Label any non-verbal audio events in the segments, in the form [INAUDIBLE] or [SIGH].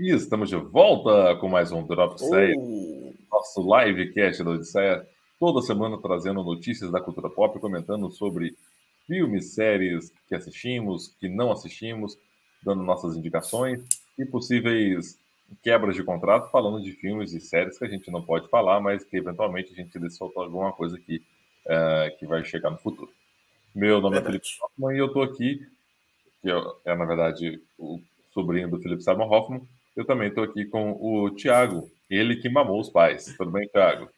E estamos de volta com mais um Drop Série, oh. nosso livecast da Odisseia, toda semana trazendo notícias da cultura pop, comentando sobre filmes, séries que assistimos, que não assistimos, dando nossas indicações e possíveis quebras de contrato, falando de filmes e séries que a gente não pode falar, mas que eventualmente a gente solta alguma coisa que, uh, que vai chegar no futuro. Meu nome Verdade. é Felipe Hoffman e eu estou aqui, que é, na verdade o sobrinho do Felipe Simon Hoffman. Eu também estou aqui com o Thiago, ele que mamou os pais. Tudo bem, Thiago?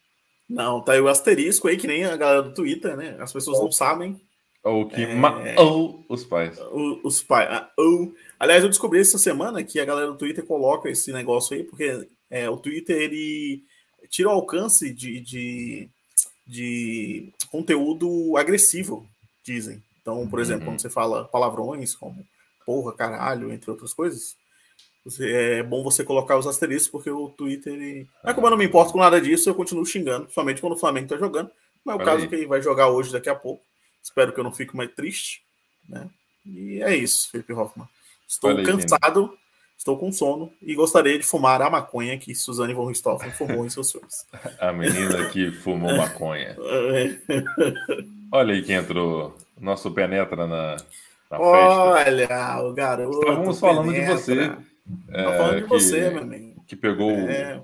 Não, tá aí o asterisco aí, que nem a galera do Twitter, né? As pessoas não sabem. Ou que é... mamou os pais. O, os pais. Ah, ou... Aliás, eu descobri essa semana que a galera do Twitter coloca esse negócio aí, porque é, o Twitter ele tira o alcance de, de, de conteúdo agressivo, dizem. Então, por exemplo, uhum. quando você fala palavrões como porra, caralho, entre outras coisas, é bom você colocar os asteriscos, porque o Twitter. Ele... Mas como eu não me importo com nada disso, eu continuo xingando, somente quando o Flamengo tá jogando. Mas é o caso aí. que ele vai jogar hoje, daqui a pouco. Espero que eu não fique mais triste. Né? E é isso, Felipe Hoffman. Estou aí, cansado, estou com sono e gostaria de fumar a maconha que Suzane von Richthofen fumou em seus filmes. [LAUGHS] A menina que fumou [LAUGHS] maconha. Olha aí quem entrou. Nosso penetra na, na Olha, festa. o garoto. Estávamos falando penetra. de você. É, falando de que, você, meu amigo. Que pegou é.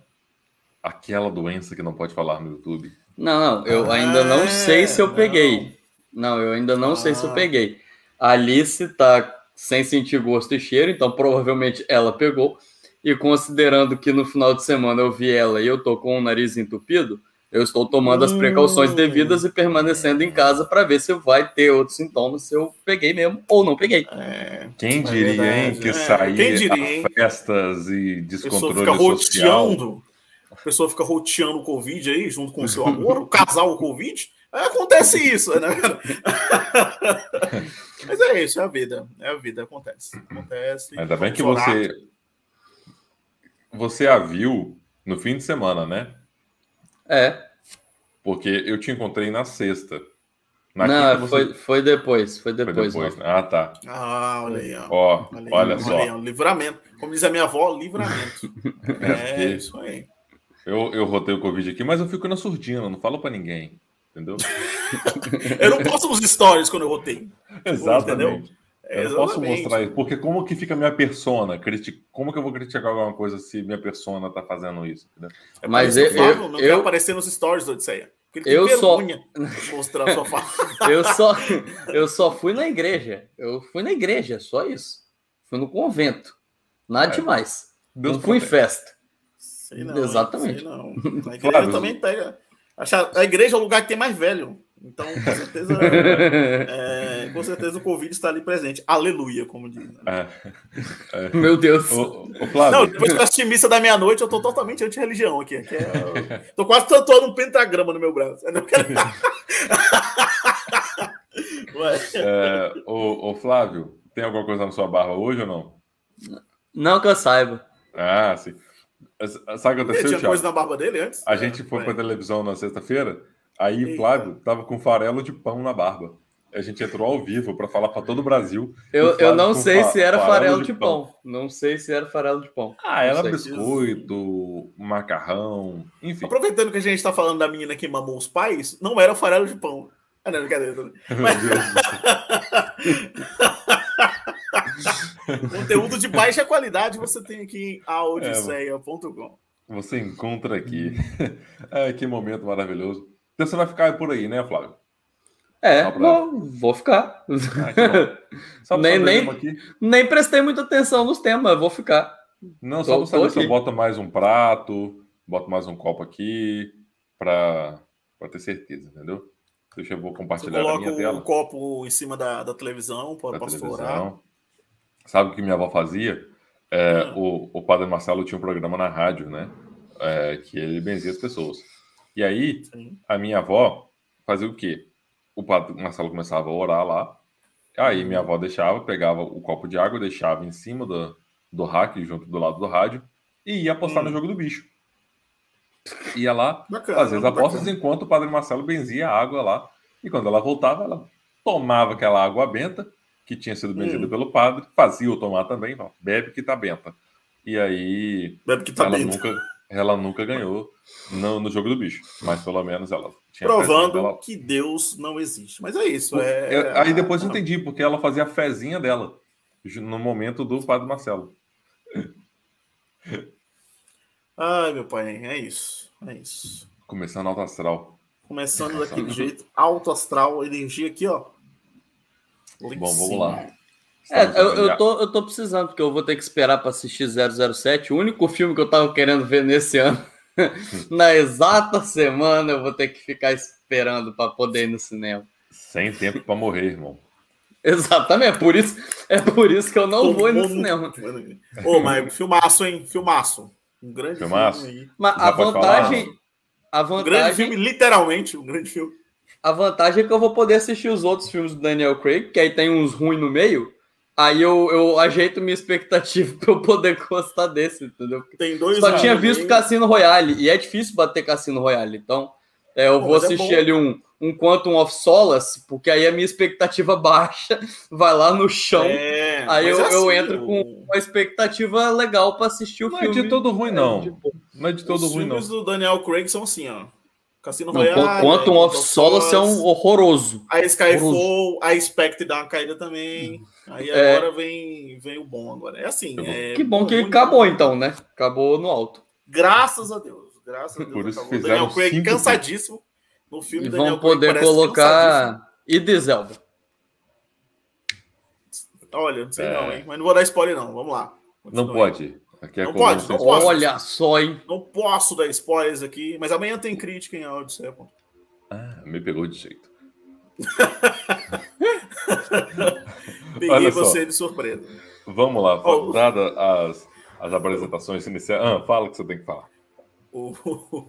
aquela doença que não pode falar no YouTube. Não, não, eu ah, ainda não sei se eu peguei. Não, eu ainda não ah. sei se eu ah. peguei. A Alice tá sem sentir gosto e cheiro, então provavelmente ela pegou. E considerando que no final de semana eu vi ela e eu tô com o nariz entupido, eu estou tomando as precauções devidas e permanecendo em casa para ver se vai ter outros sintomas, se eu peguei mesmo ou não peguei. É, Quem é diria, verdade, hein, que é, sair a festas e descontrole a social... Roteando, a pessoa fica roteando o Covid aí, junto com o seu amor, o casal o Covid, acontece isso, né? [LAUGHS] Mas é isso, é a vida, é a vida, acontece. acontece Ainda bem que você... Você a viu no fim de semana, né? É. Porque eu te encontrei na sexta. Na não, você... foi, foi depois. Foi depois. Foi depois né? Ah, tá. Ah, olha aí. Ó, ó olha, olha só. Aí, ó, livramento. Como diz a minha avó, livramento. [LAUGHS] é, é isso aí. Eu, eu rotei o Covid aqui, mas eu fico na surdina, não falo para ninguém. Entendeu? [LAUGHS] eu não posto nos stories quando eu rotei. [LAUGHS] Exatamente. Entendeu? Eu não posso mostrar isso, porque como que fica minha persona? Como que eu vou criticar alguma coisa se minha persona tá fazendo isso? É Mas eu, eu, não eu, aparecer nos stories do Odisseia. Eu só [LAUGHS] mostrar sua fala. eu só eu só fui na igreja. Eu fui na igreja, só isso. Fui no convento. Nada é. demais. Deus não fui em festa. Sei não, Exatamente. Sei não. [LAUGHS] A igreja também pega. A igreja é o lugar que tem mais velho. Então, com certeza, [LAUGHS] é, com certeza o Covid está ali presente. Aleluia, como diz. Né? É, é. Meu Deus. O, o Não, depois que eu assisti missa da meia-noite, eu estou totalmente anti-religião aqui. aqui é, tô quase tatuando um pentagrama no meu braço. Eu não quero... [LAUGHS] é, o, o Flávio, tem alguma coisa na sua barba hoje ou não? Não que eu saiba. Ah, sim. Sabe o que aconteceu, Tinha coisa na barba dele antes? A gente foi para televisão na sexta-feira Aí Eita. Flávio tava com farelo de pão na barba. A gente entrou ao vivo para falar para todo o Brasil. Eu, eu não sei se era farelo de, de pão. pão. Não sei se era farelo de pão. Ah, era biscoito, macarrão, enfim. Aproveitando que a gente está falando da menina que mamou os pais, não era farelo de pão. Ah, não, brincadeira. Mas... [LAUGHS] Conteúdo de baixa qualidade você tem aqui em. É, você encontra aqui. [LAUGHS] Ai, que momento maravilhoso. Então você vai ficar por aí, né, Flávio? É, pra... vou, vou ficar. Ah, nem, nem, nem prestei muita atenção nos temas, vou ficar. Não, só para saber se eu boto mais um prato, boto mais um copo aqui, para ter certeza, entendeu? Deixa eu vou compartilhar a minha tela. um copo em cima da, da televisão para estourar. Sabe o que minha avó fazia? É, ah. o, o padre Marcelo tinha um programa na rádio, né? É, que ele benzia as pessoas. E aí, Sim. a minha avó fazia o quê? O padre Marcelo começava a orar lá, aí minha avó deixava, pegava o copo de água, deixava em cima do, do rack, junto do lado do rádio, e ia apostar hum. no jogo do bicho. Ia lá, bacana, fazer as apostas bacana. enquanto o padre Marcelo benzia a água lá. E quando ela voltava, ela tomava aquela água benta, que tinha sido benzida hum. pelo padre, fazia o tomar também, bebe que tá benta. E aí tá ela, nunca, ela nunca ganhou no, no jogo do bicho. Mas pelo menos ela Provando dela. que Deus não existe. Mas é isso. É... Eu, aí depois eu entendi, porque ela fazia a fezinha dela no momento do Padre Marcelo. Ai, meu pai, é isso. É isso. Começando alto astral. Começando daquele jeito, alto astral, energia aqui, ó. Bom, vamos lá. É, eu, eu, tô, eu tô precisando, porque eu vou ter que esperar para assistir 007. O único filme que eu tava querendo ver nesse ano, [LAUGHS] na exata semana, eu vou ter que ficar esperando para poder ir no cinema. Sem tempo para morrer, irmão. [LAUGHS] Exatamente, é por isso, é por isso que eu não vou ir no cinema. Ô, mas filmaço, hein? Filmaço. Um grande filmaço. filme aí. Mas a vantagem, a vantagem. Um grande filme, literalmente, um grande filme. A vantagem é que eu vou poder assistir os outros filmes do Daniel Craig, que aí tem uns ruins no meio. Aí eu, eu ajeito minha expectativa [LAUGHS] para eu poder gostar desse, entendeu? Tem dois Só tinha visto meio. Cassino Royale, e é difícil bater Cassino Royale. Então, é, eu Pô, vou é assistir é ali um, um Quantum of Solace, porque aí a minha expectativa [LAUGHS] baixa, vai lá no chão. É, aí eu, assim, eu entro com uma expectativa legal para assistir o não filme. Não é de todo ruim, não. Não é de todo Os ruim, não. Os filmes do Daniel Craig são assim, ó. Cassino não, Royale. Quantum of Solace é um horroroso. A Skyfall, horroroso. a Spectre dá uma caída também. Aí é. agora vem, vem o bom agora. É assim. É, que bom que acabou, então, né? Acabou no alto. Graças a Deus. Graças a Deus. Por isso acabou. Daniel Craig cansadíssimo no filme. E vão poder colocar Idris Elba. Olha, não sei é. não, hein? Mas não vou dar spoiler, não. Vamos lá. Continue. Não pode. Aqui é não pode, não posso. Olha só, hein? Não posso dar spoilers aqui, mas amanhã tem crítica em áudio, Ah, me pegou de jeito. Peguei você de surpresa. Vamos lá, oh. dada as, as apresentações iniciais. Ah, fala o que você tem que falar. O, o,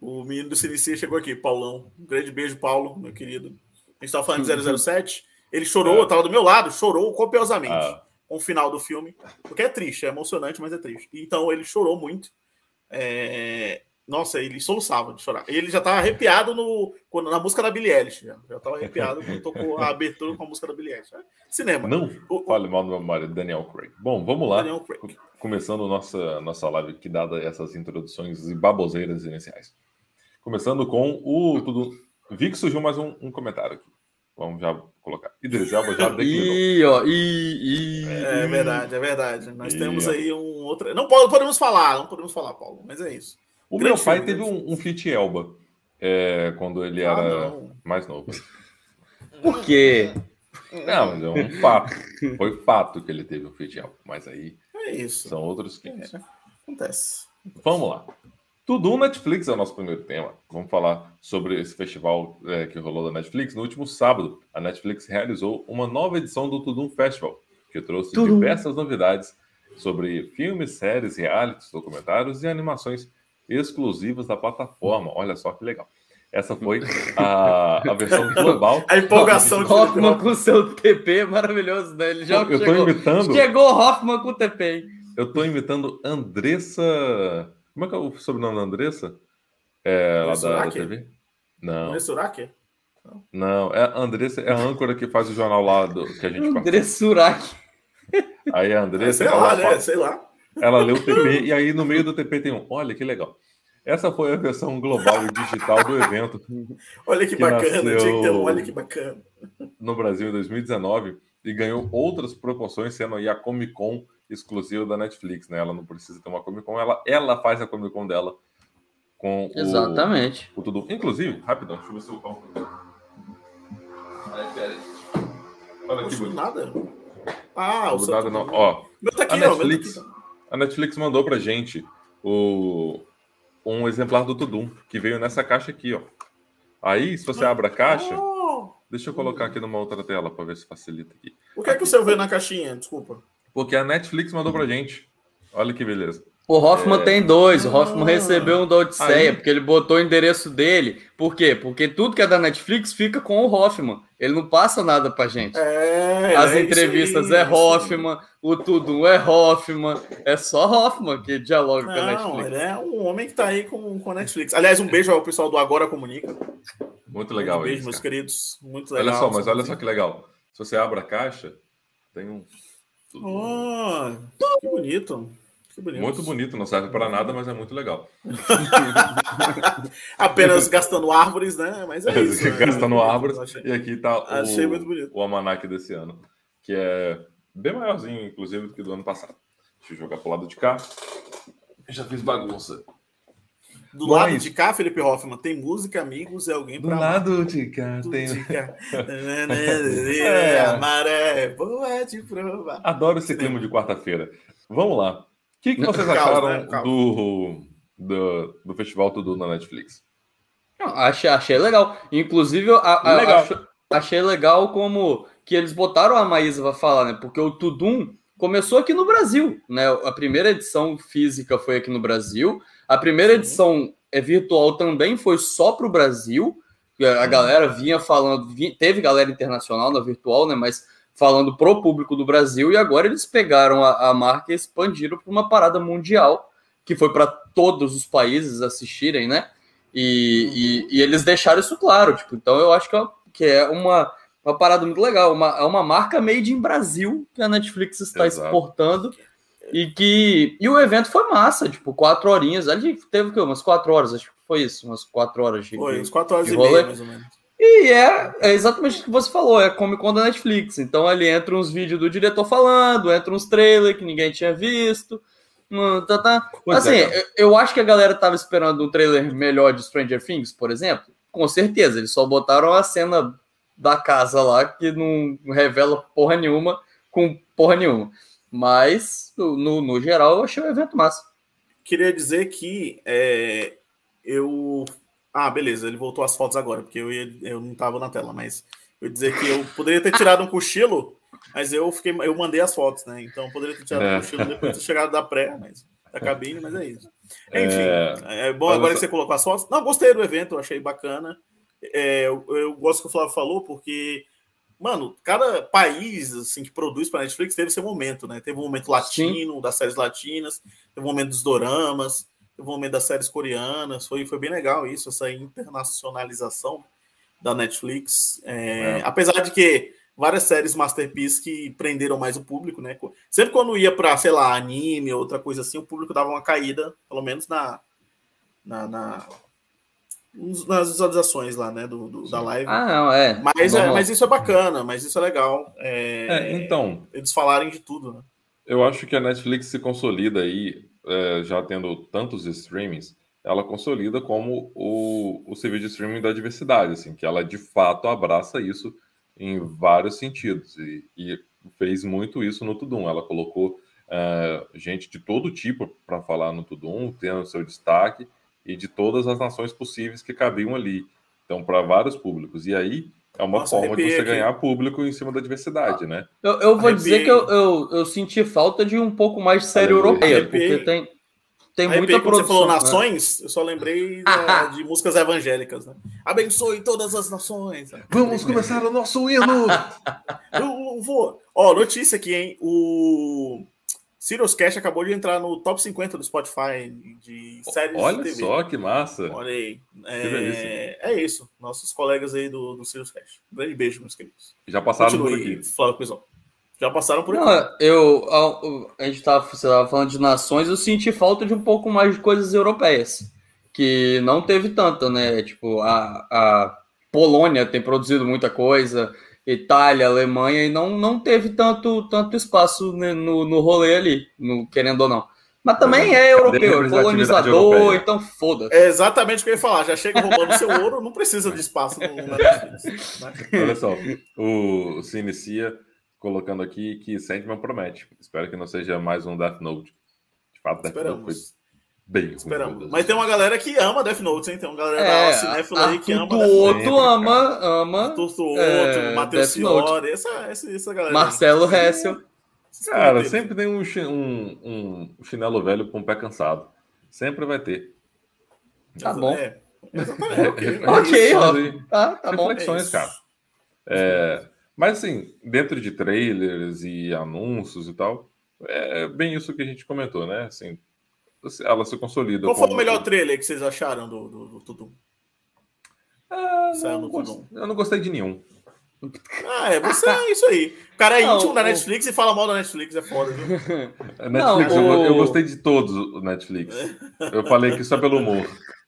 [LAUGHS] o menino do CNC chegou aqui, Paulão. Um grande beijo, Paulo, meu querido. A gente estava falando de 007. Ele chorou, estava é. do meu lado, chorou copiosamente. Ah com o final do filme, porque é triste, é emocionante, mas é triste. Então ele chorou muito. É... Nossa, ele soluçava de chorar. Ele já estava arrepiado no, na música da Billie Eilish. Já estava arrepiado quando tocou a abertura com a música da Billie Eilish. É cinema. Não o, fale mal do meu marido, Daniel Craig. Bom, vamos lá. Começando nossa, nossa live, que dada essas introduções e baboseiras iniciais. Começando com o tudo. Vi que surgiu mais um, um comentário aqui. Vamos já colocar. Idris Elba já [LAUGHS] declinou. Ih, ó, ih, ih, é, verdade, é verdade. Nós temos aí um outro. Não podemos falar, não podemos falar, Paulo, mas é isso. O meu pai filme, teve um, um Fit Elba é, quando ele ah, era não. mais novo. [LAUGHS] Por quê? Não, mas é um fato. Foi fato que ele teve um Fit Elba, mas aí é isso. são outros que. É, acontece. Vamos lá. Tudo Netflix é o nosso primeiro tema. Vamos falar sobre esse festival é, que rolou da Netflix. No último sábado, a Netflix realizou uma nova edição do Tudum Festival, que trouxe Tudum. diversas novidades sobre filmes, séries, realities, documentários e animações exclusivas da plataforma. Olha só que legal. Essa foi [LAUGHS] a, a versão [LAUGHS] global. a empolgação de Hoffman com seu TP maravilhoso, né? Ele já eu chegou, tô imitando. Chegou Hoffman com o TP. Hein? Eu tô imitando Andressa como é que é o sobrenome da Andressa? É, lá da, da, TV? Não. Andressa Não. É a Andressa, é a âncora que faz o jornal lá do, que a gente [LAUGHS] Andressa Surak. Aí a Andressa. sei lá, né? Fala, sei lá. Ela leu o TP e aí no meio do TP tem um. Olha que legal. Essa foi a versão global e digital do evento. [LAUGHS] olha que, que bacana, um, olha que bacana. No Brasil em 2019 e ganhou outras proporções, sendo aí a Comic Con exclusiva da Netflix, né? Ela não precisa ter uma Comic Con, ela, ela faz a Comic Con dela com Exatamente. O, o tudo. Inclusive, rapidão, deixa eu ver se eu compro. Aí, pera aí. Olha aqui. Nada. Ah, o nada não. Ó, meu tá aqui, a Netflix, tá aqui. A Netflix mandou pra gente o um exemplar do Tudum que veio nessa caixa aqui, ó. Aí, se você abre a caixa, oh. deixa eu colocar aqui numa outra tela para ver se facilita aqui. O que é que você vê na caixinha? Desculpa. Porque a Netflix mandou pra gente. Olha que beleza. O Hoffman é... tem dois. O Hoffman ah, recebeu um da Odisseia, aí... porque ele botou o endereço dele. Por quê? Porque tudo que é da Netflix fica com o Hoffman. Ele não passa nada pra gente. É, As é entrevistas é Hoffman, o tudo é Hoffman. É só Hoffman que dialoga não, com a Netflix. Ele é um homem que tá aí com, com a Netflix. Aliás, um beijo ao pessoal do Agora Comunica. Muito legal um beijo, isso, meus queridos. Muito legal. Olha só, mas olha só que legal. Se você abre a caixa, tem um Oh, que bonito. Bonito. Muito bonito, não serve para nada, mas é muito legal. [LAUGHS] Apenas gastando árvores, né? Mas é isso. [LAUGHS] Né? Gastando árvores. E aqui está o, o almanac desse ano, que é bem maiorzinho, inclusive, do que do ano passado. Deixa eu jogar para o lado de cá. Eu já fiz bagunça. Do Bom, lado de cá, Felipe Hoffman, tem música, amigos e alguém para Do lado de cá, tem. De cá. é. Amaré, boa de prova. Adoro esse clima de quarta-feira. Vamos lá. O que, que vocês acharam né? do, do, do Festival Tudo na Netflix? Não, achei, achei legal. Inclusive, a, a, legal. Acho, achei legal como que eles botaram a Maísa para falar, né? Porque o Tudum começou aqui no Brasil, né? A primeira edição física foi aqui no Brasil. A primeira edição é virtual também foi só para o Brasil. A galera vinha falando, vinha, teve galera internacional na virtual, né? Mas falando pro público do Brasil. E agora eles pegaram a, a marca e expandiram para uma parada mundial que foi para todos os países assistirem, né? E, e, e, eles deixaram isso claro. Tipo, então eu acho que é, que é uma uma parada muito legal. Uma, é uma marca made in Brasil que a Netflix está Exato. exportando. E que. E o evento foi massa, tipo, quatro horinhas. A gente teve o quê? Umas quatro horas, acho que foi isso, umas quatro horas de. Foi, umas quatro horas e meia, mais ou menos. E é, é, exatamente o que você falou, é Comic Con da Netflix. Então ali entra uns vídeos do diretor falando, entra uns trailers que ninguém tinha visto. Hum, tá, tá. Assim, é, eu acho que a galera tava esperando um trailer melhor de Stranger Things, por exemplo. Com certeza, eles só botaram a cena da casa lá, que não revela porra nenhuma com porra nenhuma. Mas, no, no geral, eu achei o evento massa. Queria dizer que é, eu. Ah, beleza, ele voltou as fotos agora, porque eu, ia, eu não estava na tela, mas eu ia dizer que eu poderia ter tirado um cochilo, mas eu fiquei, eu mandei as fotos, né? Então eu poderia ter tirado é. um cochilo depois de chegado da pré, mas, da cabine, mas é isso. Enfim, é, é bom agora que você colocou as fotos. Não, gostei do evento, achei bacana. É, eu, eu, gosto que o Flávio falou, porque, mano, cada país assim, que produz para Netflix teve seu momento, né? Teve um momento latino, Sim. das séries latinas, teve um momento dos doramas, momento das séries coreanas. Foi, foi bem legal isso, essa internacionalização da Netflix. É, é. Apesar de que várias séries Masterpiece que prenderam mais o público, né? Sempre quando ia para, sei lá, anime, outra coisa assim, o público dava uma caída, pelo menos na, na, na nas visualizações lá, né, do, do da live. Ah, não, é. Mas, é, mas isso é bacana, mas isso é legal. É, é, então. Eles falarem de tudo, né? Eu acho que a Netflix se consolida aí, é, já tendo tantos streamings, ela consolida como o, o serviço de streaming da diversidade, assim, que ela de fato abraça isso em vários sentidos. E, e fez muito isso no Tudum. Ela colocou é, gente de todo tipo para falar no Tudum, tendo seu destaque e de todas as nações possíveis que cabiam ali. Então, para vários públicos. E aí é uma Nossa, forma de você aqui. ganhar público em cima da diversidade, né? Eu, eu vou dizer que eu, eu, eu, senti falta de um pouco mais de série europeia, porque tem, tem muita produção. Você falou né? nações, eu só lembrei da, [LAUGHS] de músicas evangélicas, né? Abençoe todas as nações. Vamos começar o nosso hino! [LAUGHS] eu vou. Ó, notícia aqui, hein? O Sirius Cash acabou de entrar no top 50 do Spotify de séries Olha de TV. só que massa. Olha aí. É, é isso. Nossos colegas aí do, do Sirius Cash. Um grande beijo, meus queridos. Já passaram Continue, por aqui. Flávio Já passaram por aqui. Não, eu, a, a gente estava falando de nações, eu senti falta de um pouco mais de coisas europeias. Que não teve tanto, né? Tipo, a, a Polônia tem produzido muita coisa. Itália, Alemanha, e não, não teve tanto, tanto espaço no, no rolê ali, no, querendo ou não. Mas também é europeu, é colonizador, então foda-se. É exatamente o que eu ia falar. Já chega roubando seu ouro, não precisa de espaço no Netflix. Né? Olha só, o, se inicia colocando aqui que Sandman promete. Espero que não seja mais um Death Note. De fato, Death Note foi Bem Esperamos. Mas tem uma galera que ama Death Note, hein? Tem uma galera é, da cinéfila aí que ama Death Note. ama, ama. Tuto, é, Matheus Fiore, essa, essa, essa galera. Marcelo Hessel. Cara, sempre tem um, um, um, chinelo velho com o pé cansado. Sempre vai ter. Tá bom. É, exatamente. ok, ok, ó. Tá, tá bom. Reflexões, é cara. É, mas assim, dentro de trailers e anúncios e tal, é bem isso que a gente comentou, né? Assim, ela se consolida. Qual foi o melhor trailer que vocês acharam do, do, do Tudum? Ah, não gost... Eu não gostei de nenhum. Ah, é, você é isso aí. O cara é não, íntimo da Netflix e fala mal da Netflix, é foda, viu? [LAUGHS] Netflix, não, o... eu, gostei de todos o Netflix. Eu falei que só pelo humor. [LAUGHS]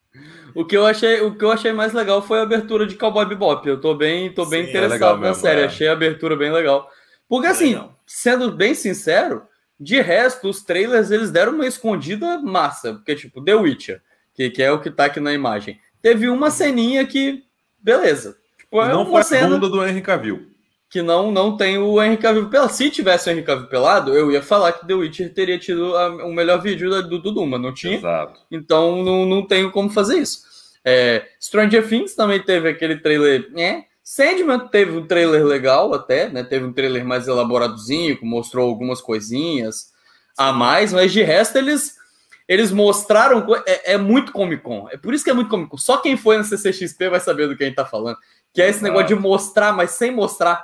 O que, eu achei, o que eu achei mais legal foi a abertura de Cowboy Bebop. Eu tô bem, tô bem Sim, é interessado é na mesmo, série. É. Achei a abertura bem legal. Porque, é assim, legal. sendo bem sincero, de resto, os trailers eles deram uma escondida massa. Porque, tipo, The Witcher, que, que é o que tá aqui na imagem, teve uma ceninha que, beleza. Tipo, é não foi a bunda do Henry Cavill que não não tem o Henry Cavill pelado. Se tivesse o Henry Cavill pelado, eu ia falar que The Witcher teria tido a, o melhor vídeo do, do Duma, não tinha? Exato. Então não, não tenho como fazer isso. É, Stranger Things também teve aquele trailer, né? Sandman teve um trailer legal até, né? Teve um trailer mais elaboradozinho, que mostrou algumas coisinhas a mais, mas de resto eles eles mostraram é, é, muito Comic Con. É por isso que é muito Comic Con. Só quem foi na CCXP vai saber do que a gente tá falando. Que é esse negócio de mostrar, mas sem mostrar.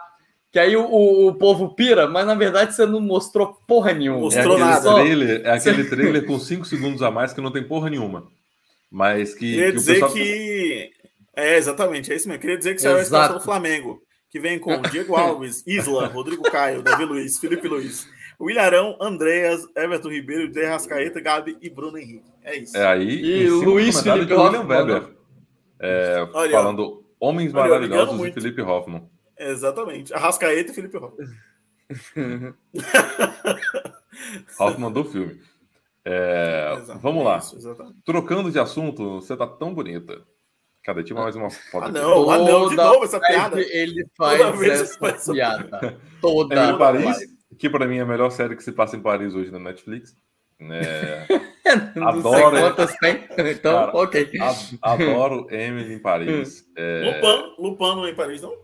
Que aí o, o, o, povo pira, mas na verdade você não mostrou porra nenhuma. Mostrou é nada. Trailer, é aquele trailer com [LAUGHS] 5 segundos a mais que não tem porra nenhuma. Mas que. Queria que dizer pessoal... que. É, exatamente, é isso mesmo. Queria dizer que saiu a escalação do Flamengo, que vem com Diego Alves, Isla, Rodrigo Caio, Davi Luiz, Felipe Luiz, Willarão, Andréas, Everton Ribeiro, Zé Rascaeta, Gabi e Bruno Henrique. É isso. É aí. E Luiz Felipe William Weber. É, Olha, falando Homens Olha, Maravilhosos de Felipe Hoffman. Exatamente. Arrascaeta e Felipe Hoffman. [LAUGHS] Hoffman do filme. É, vamos lá. Isso, Trocando de assunto, você tá tão bonita. Cada dia mais uma foto. Ah, não, ah, não, de novo essa piada. Ele faz Toda vez essa faz piada. Toda. É Paris, que para mim é a melhor série que se passa em Paris hoje na Netflix. [LAUGHS] É... adoro. quantas tem. Então, Cara, ok. Adoro Emily em Paris. É... Lupin, Lupin em Paris, não?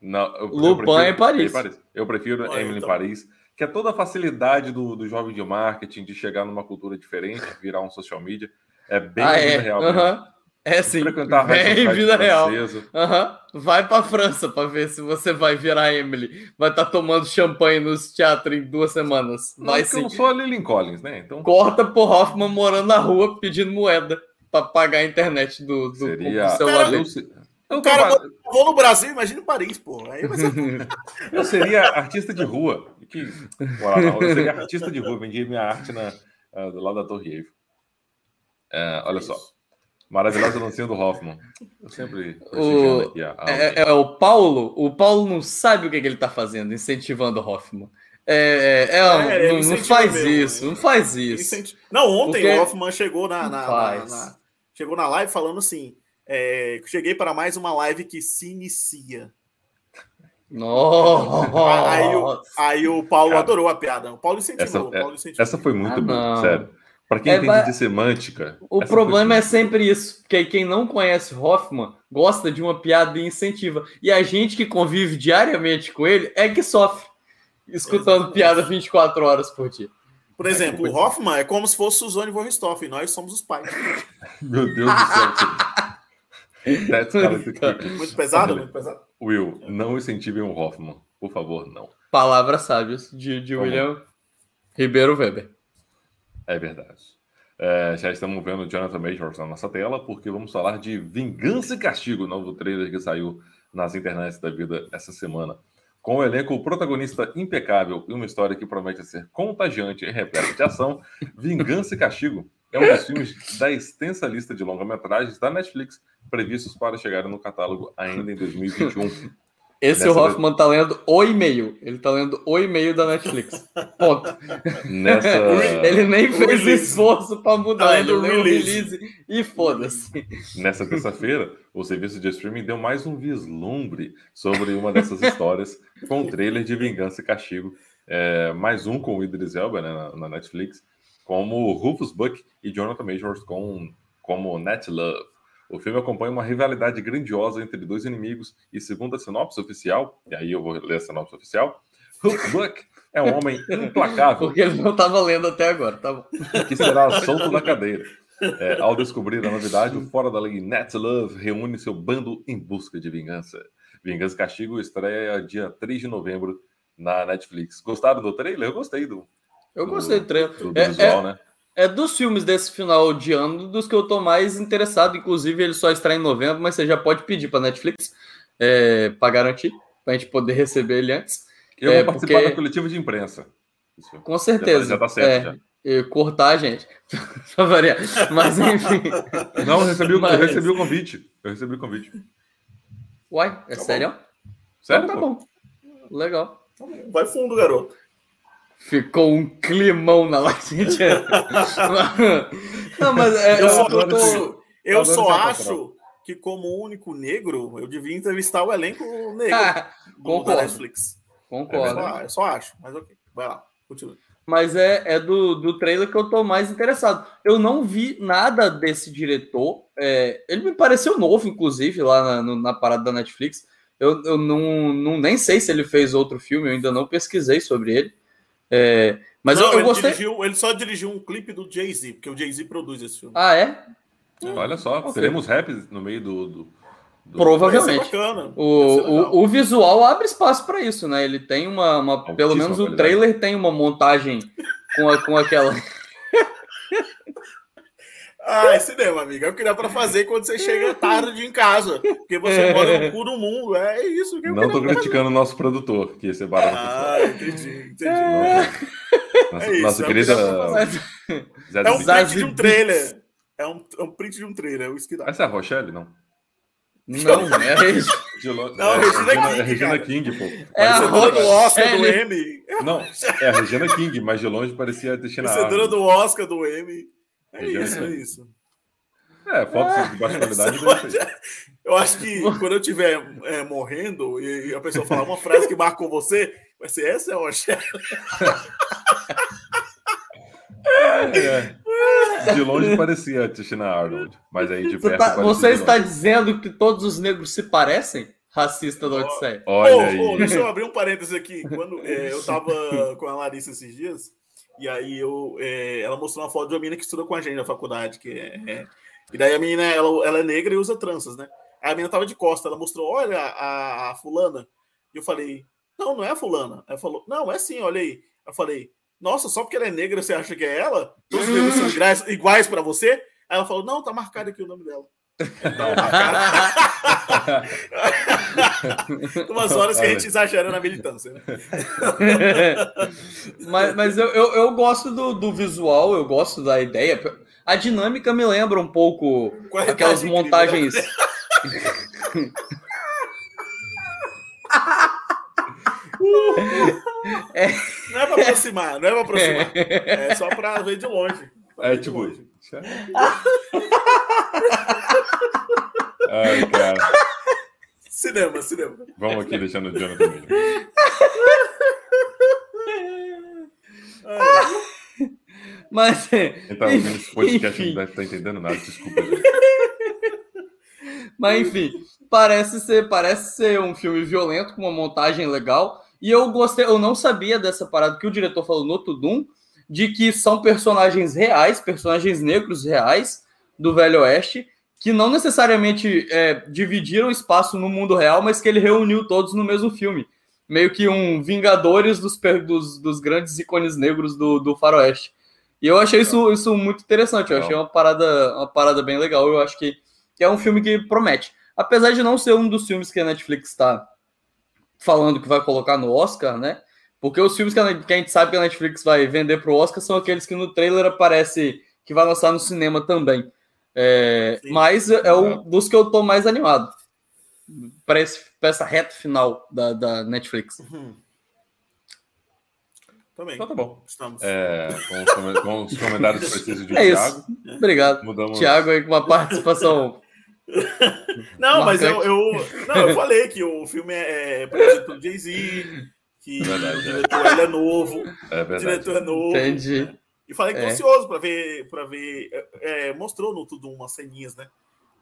Não, eu, Lupin eu prefiro, em Paris. Paris. Eu prefiro ah, Emily então. em Paris, que é toda a facilidade do, do jovem de marketing de chegar numa cultura diferente, virar um social media. É bem ah, é? real. Uhum. É sim, frequentar bem vida real. Uhum. Vai para França para ver se você vai virar Emily. Vai estar tá tomando champanhe nos teatros em duas semanas. Não, vai sim. Eu não sou a Lily Collins, né? Então... Corta por Hoffman morando na rua pedindo moeda para pagar a internet do, do, Seria... do celular dele. O cara vou no Brasil, imagina em Paris, pô. Aí vai ser... [LAUGHS] eu seria artista de rua. Que... Eu seria artista de rua, vendia minha arte na, do lado da Torre Eiffel. Uh, olha só. Maravilhosa dancinha do Hoffman. Eu sempre o... aqui a, a é, é, o Paulo. O Paulo não sabe o que, que ele está fazendo, incentivando o Hoffman. É, é, é, é não, não, faz mesmo, isso, né? não faz isso. Não, ontem Porque... o Hoffman chegou na, na, na, na, chegou na live falando assim: é, cheguei para mais uma live que se inicia. Nossa. Aí, o, aí o Paulo Cara, adorou a piada. O Paulo incentivou. Essa, Paulo é, incentivou. essa foi muito ah, boa, sério. Para quem é, entende de semântica. O problema é sempre isso, porque quem não conhece Hoffman gosta de uma piada e incentiva. E a gente que convive diariamente com ele é que sofre, escutando Exatamente. piada 24 horas por dia. Por exemplo, o Hoffman é como se fosse Suzane von Richthofen, nós somos os pais. [LAUGHS] Meu Deus do céu. [LAUGHS] muito pesado, muito pesado. Will, não incentivem o Hoffman, por favor, não. Palavras sábias de, de William Ribeiro Weber. É verdade. É, já estamos vendo Jonathan Majors na nossa tela, porque vamos falar de Vingança e Castigo, novo trailer que saiu nas internets da vida essa semana. Com o elenco protagonista impecável e uma história que promete ser contagiante e repleta de ação, Vingança e Castigo é um dos filmes da extensa lista de longa-metragens da Netflix previstos para chegar no catálogo ainda em 2021. Esse Nessa Hoffman vez... tá lendo o e-mail. Ele tá lendo o e-mail da Netflix. Ponto. Nessa... [LAUGHS] Ele nem fez esforço para mudar. Tá ele o release e foda-se. Nessa terça-feira, o serviço de streaming deu mais um vislumbre sobre uma dessas histórias [LAUGHS] com o trailer de Vingança e Castigo. É, mais um com o Idris Elba né, na, na, Netflix, como Rufus Buck e Jonathan Majors com, como Net Love. O filme acompanha uma rivalidade grandiosa entre dois inimigos e, segundo a sinopse oficial, e aí eu vou ler a sinopse oficial, Hook Buck é um homem [LAUGHS] implacável. Porque ele não estava lendo até agora, tá bom. Que será solto da cadeira. É, ao descobrir a novidade, o Fora da Lei Net Love reúne seu bando em busca de vingança. Vingança Castigo estreia dia 3 de novembro na Netflix. Gostaram do trailer? Eu gostei do. Eu gostei do trailer. Do, do é, visual, é, né? É dos filmes desse final de ano dos que eu tô mais interessado. Inclusive, ele só está em novembro, mas você já pode pedir para Netflix é, para garantir. para a gente poder receber ele antes. Eu é, vou participar porque... da coletiva de imprensa. Isso. Com certeza. Já tá, já tá certo, é, já. Cortar a gente. [LAUGHS] Mas enfim. Não, eu recebi, o, Mas... eu recebi o convite. Eu recebi o convite. Uai, é tá sério? Bom. Sério? Então, tá bom. Legal. Vai fundo, garoto. Ficou um climão na live. [LAUGHS] Não, mas é, eu, só, eu, tô, eu só acho que, como único negro, eu devia entrevistar o elenco negro [LAUGHS] do, da Netflix. Concordo. Eu só, eu só acho, mas ok. Vai lá, continua. Mas é, é do, do trailer que eu tô mais interessado. Eu não vi nada desse diretor. É, ele me pareceu novo, inclusive, lá na, na parada da Netflix. Eu, eu não, não nem sei se ele fez outro filme, eu ainda não pesquisei sobre ele. É, mas não, eu, eu ele gostei. Dirigiu, ele só dirigiu um clipe do Jay-Z, porque o Jay-Z produz esse filme. Ah, é? Olha só, okay. teremos rap no meio do. do, do... Provavelmente. O, o, o, visual abre espaço para isso, né? Ele tem uma. uma pelo menos o trailer tem uma montagem com, a, com aquela. [LAUGHS] Ah, é cinema, amiga. Eu queria para fazer quando você chega tarde em casa. Porque você mora no cu do mundo. É isso que eu Não tô criticando o nosso produtor, que esse barulho. Ah, entendi, entendi. É. Nossa, é isso, nossa é querida. É um print de um trailer. É um, é um print de um trailer. É o Essa é a Rochelle, não? Não, não é a Regina. Não, é, Regina, King. É Regina King, pô. É a do Oscar do M. Não, é a Regina King, mas de longe parecia a Destina Vencedora do Oscar do M. É isso, é isso. É, fotos de baixa qualidade. [LAUGHS] Eu acho que quando eu estiver é, morrendo e a pessoa falar uma frase que marcou você, vai ser essa é o [LAUGHS] é. De longe parecia a Tina Arnold, mas aí de perto. Tá, você está dizendo que todos os negros se parecem? Racista do Odisseia. Olha oh, aí. Oh, deixa eu abrir um parênteses aqui. Quando é, eu estava [LAUGHS] com a Larissa esses dias, e aí eu, é, ela mostrou uma foto de uma menina que estuda com a gente na faculdade, que é, é, e daí a menina, ela, ela é negra e usa tranças, né? Aí a menina tava de costa, ela mostrou, olha a, a fulana. E eu falei, não, não é a fulana. Ela falou, não, é sim, olha aí. Eu falei, nossa, só porque ela é negra você acha que é ela? Todos os negros são iguais, para você? Aí ela falou, não, tá marcado aqui o nome dela. [LAUGHS] Umas horas que a gente exagera na militância. Né? [LAUGHS] mas mas eu, eu, eu, gosto do, do visual, eu gosto da ideia. A dinâmica me lembra um pouco aquelas montagens. é... [LAUGHS] Não é para aproximar, não é para aproximar. É só para ver de longe. É tipo. [LAUGHS] Ai, cara. Cinema, cinema. Vamos aqui deixando o Jonathan mesmo. [LAUGHS] Mas. Quem tá ouvindo esse podcast não deve estar entendendo nada, desculpa, gente. Mas enfim, parece ser, parece ser um filme violento, com uma montagem legal. E eu gostei, eu não sabia dessa parada que o diretor falou no Tudum, de que são personagens reais, personagens negros reais do Velho Oeste, que não necessariamente é, dividiram espaço no mundo real, mas que ele reuniu todos no mesmo filme. Meio que um Vingadores dos, dos, dos grandes ícones negros do, do faroeste. E eu achei isso, isso muito interessante, eu achei uma parada, uma parada bem legal, eu acho que, que é um filme que promete. Apesar de não ser um dos filmes que a Netflix está falando que vai colocar no Oscar, né? Porque os filmes que a, gente sabe que a Netflix vai vender para o Oscar são aqueles que no trailer aparece que vai lançar no cinema também. É, mas é um dos que eu tô mais animado para essa reta final da, da Netflix. Uhum. Também. Então tá bom. Estamos. É, com, os, com os comentários [LAUGHS] precisos de é Thiago. Isso. Obrigado. Mudamos... Thiago aí com uma participação. [LAUGHS] não, mas eu, eu, não, eu falei que o filme é, é produzido pelo Jay-Z, que é verdade, o diretor é. é novo. É verdade. O diretor é novo. Entendi. E falei que é. ansioso para ver, para ver. É, é, mostrou no tudo umas ceninhas, né?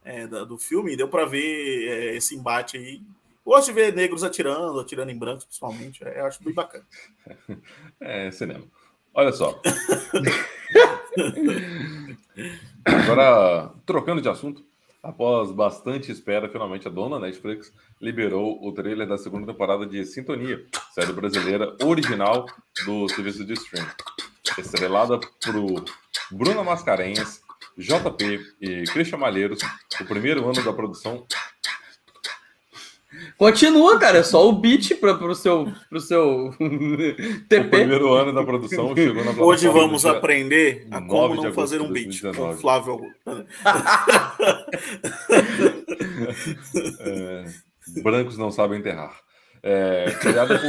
É, do filme, deu para ver é, esse embate aí. Gosto de ver negros atirando, atirando em branco, principalmente. É, eu acho bem bacana. [LAUGHS] É cinema. Olha só. [LAUGHS] Agora, trocando de assunto, após bastante espera, finalmente a dona Netflix liberou o trailer da segunda temporada de Sintonia, série brasileira original do serviço de streaming estrelada por Bruna Mascarenhas, JP e Christian Malheiros, o primeiro ano da produção. Continua, cara, é só o beat para o seu, pro seu TP. [LAUGHS] O primeiro ano da produção chegou na Hoje vamos aprender a como não fazer um beat com Flávio. é, brancos não sabem enterrar. É, criada por.